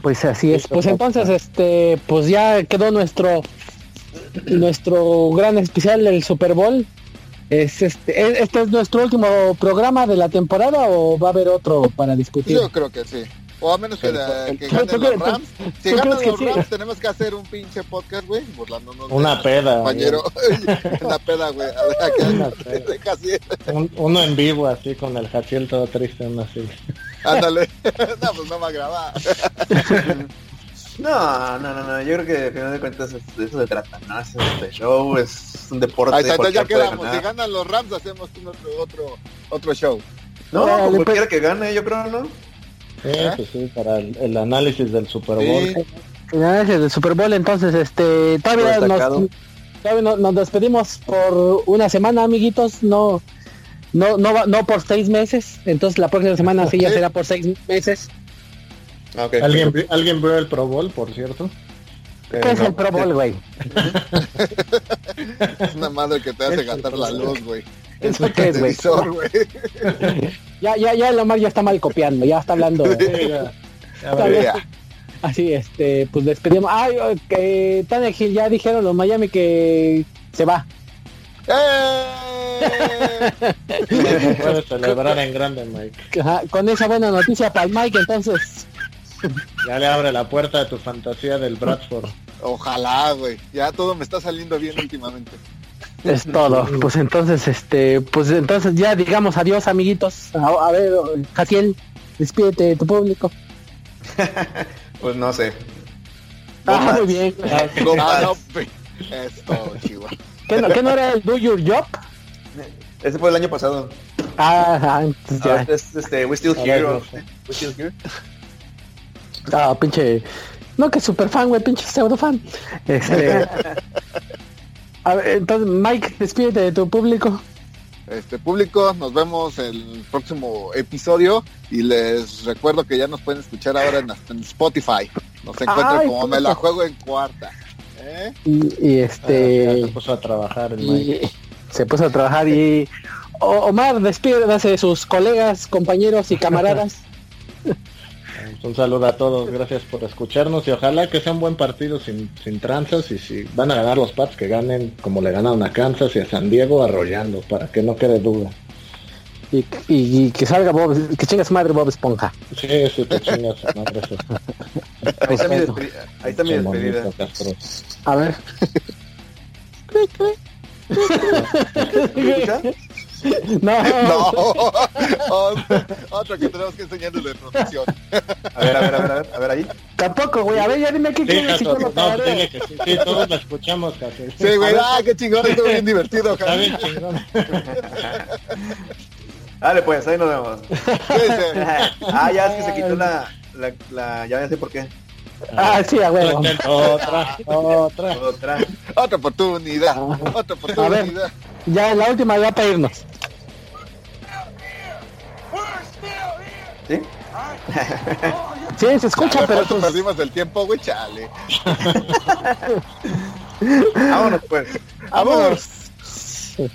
Pues así es. Pues entonces, este, pues ya quedó nuestro nuestro gran especial del Super Bowl. Es este, ¿Este es nuestro último programa de la temporada o va a haber otro para discutir? Yo creo que sí. O a menos que, que ganen los Rams. Si ganan los Rams, tenemos que hacer un pinche podcast, güey, burlándonos. Una peda. Compañero. Una peda, güey. uno en vivo, así, con el Jaciel todo triste, uno así. Ándale. no, pues no va a grabar. No, no, no, no, yo creo que al final de cuentas de eso se trata, ¿no? Es este show, es un deporte. Ahí está, ya quedamos, si ganan los Rams hacemos otro, otro, otro show. No, no como quiera que gane, yo creo, ¿no? Sí, ¿Eh? pues sí, para el, análisis del Super Bowl. Sí. El análisis del Super Bowl, entonces, este, todavía nos, todavía nos despedimos por una semana, amiguitos, no no, no, no por seis meses, entonces la próxima semana sí ya será por seis meses. Ah, okay. ¿Alguien, ¿Alguien vio el Pro Bowl, por cierto? ¿Qué es el Pro Bowl, güey? es una madre que te hace gastar la luz, güey. ¿Eso qué es, güey? ya, ya, ya, Lomar ya está mal copiando, ya está hablando. Así, este, pues despedimos. Ay, que Tannehill ya dijeron los Miami que se va. Puedes celebrar en grande, Mike. con esa buena noticia para el Mike, entonces. Ya le abre la puerta de tu fantasía del Bradford. Ojalá, güey. Ya todo me está saliendo bien últimamente. Es todo. Pues entonces, este, pues entonces ya digamos adiós, amiguitos. A, ver, Jaciel, despídete de tu público. pues no sé. Ah, muy bien. Ah, no, es todo, Chihuahua. ¿Qué no, ¿Qué no era el Do Your Job? Ese fue el año pasado. Ah, ah ya. Es, este, We Still Here. We Still Here. Ah, pinche. No, que super fan, güey, pinche pseudo fan. Este. a ver, entonces, Mike, despídete de tu público. Este público, nos vemos el próximo episodio y les recuerdo que ya nos pueden escuchar ahora en, Spotify. Nos encuentran como me la juego en cuarta. ¿Eh? Y, este. Ah, se puso a trabajar Se puso a trabajar y. Omar, despídase de sus colegas, compañeros y camaradas. Un saludo a todos, gracias por escucharnos y ojalá que sea un buen partido sin, sin tranzas y si van a ganar los Pats que ganen como le ganaron a Kansas y a San Diego arrollando para que no quede duda. Y, y, que salga Bob, que chingas madre Bob Esponja. Sí, sí, que chingas madre. ahí, está mi despedida, ahí está mi despedida. A ver. No. No. Otro que tenemos que enseñarle de producción. A ver, a ver, a ver, a ver, a ver ahí. Tampoco, güey. A ver, ya dime qué quieres si no, dile que sí, sí, todos lo escuchamos, casi. Sí, güey, ah, qué chingón, estuvo bien divertido, Está bien chingón. Dale pues, ahí nos vemos. ah, ya es que se quitó la, la, la ya sé por qué. Ah, sí, a huevo. Otra, otra. Otra. Otra oportunidad. Otra A ver, oportunidad. ya la última ya para irnos. ¿Sí? Sí, se escucha, Chale, pero ¿cuánto pues, perdimos el tiempo, güey? Chale. Vámonos pues. Vamos. Sí.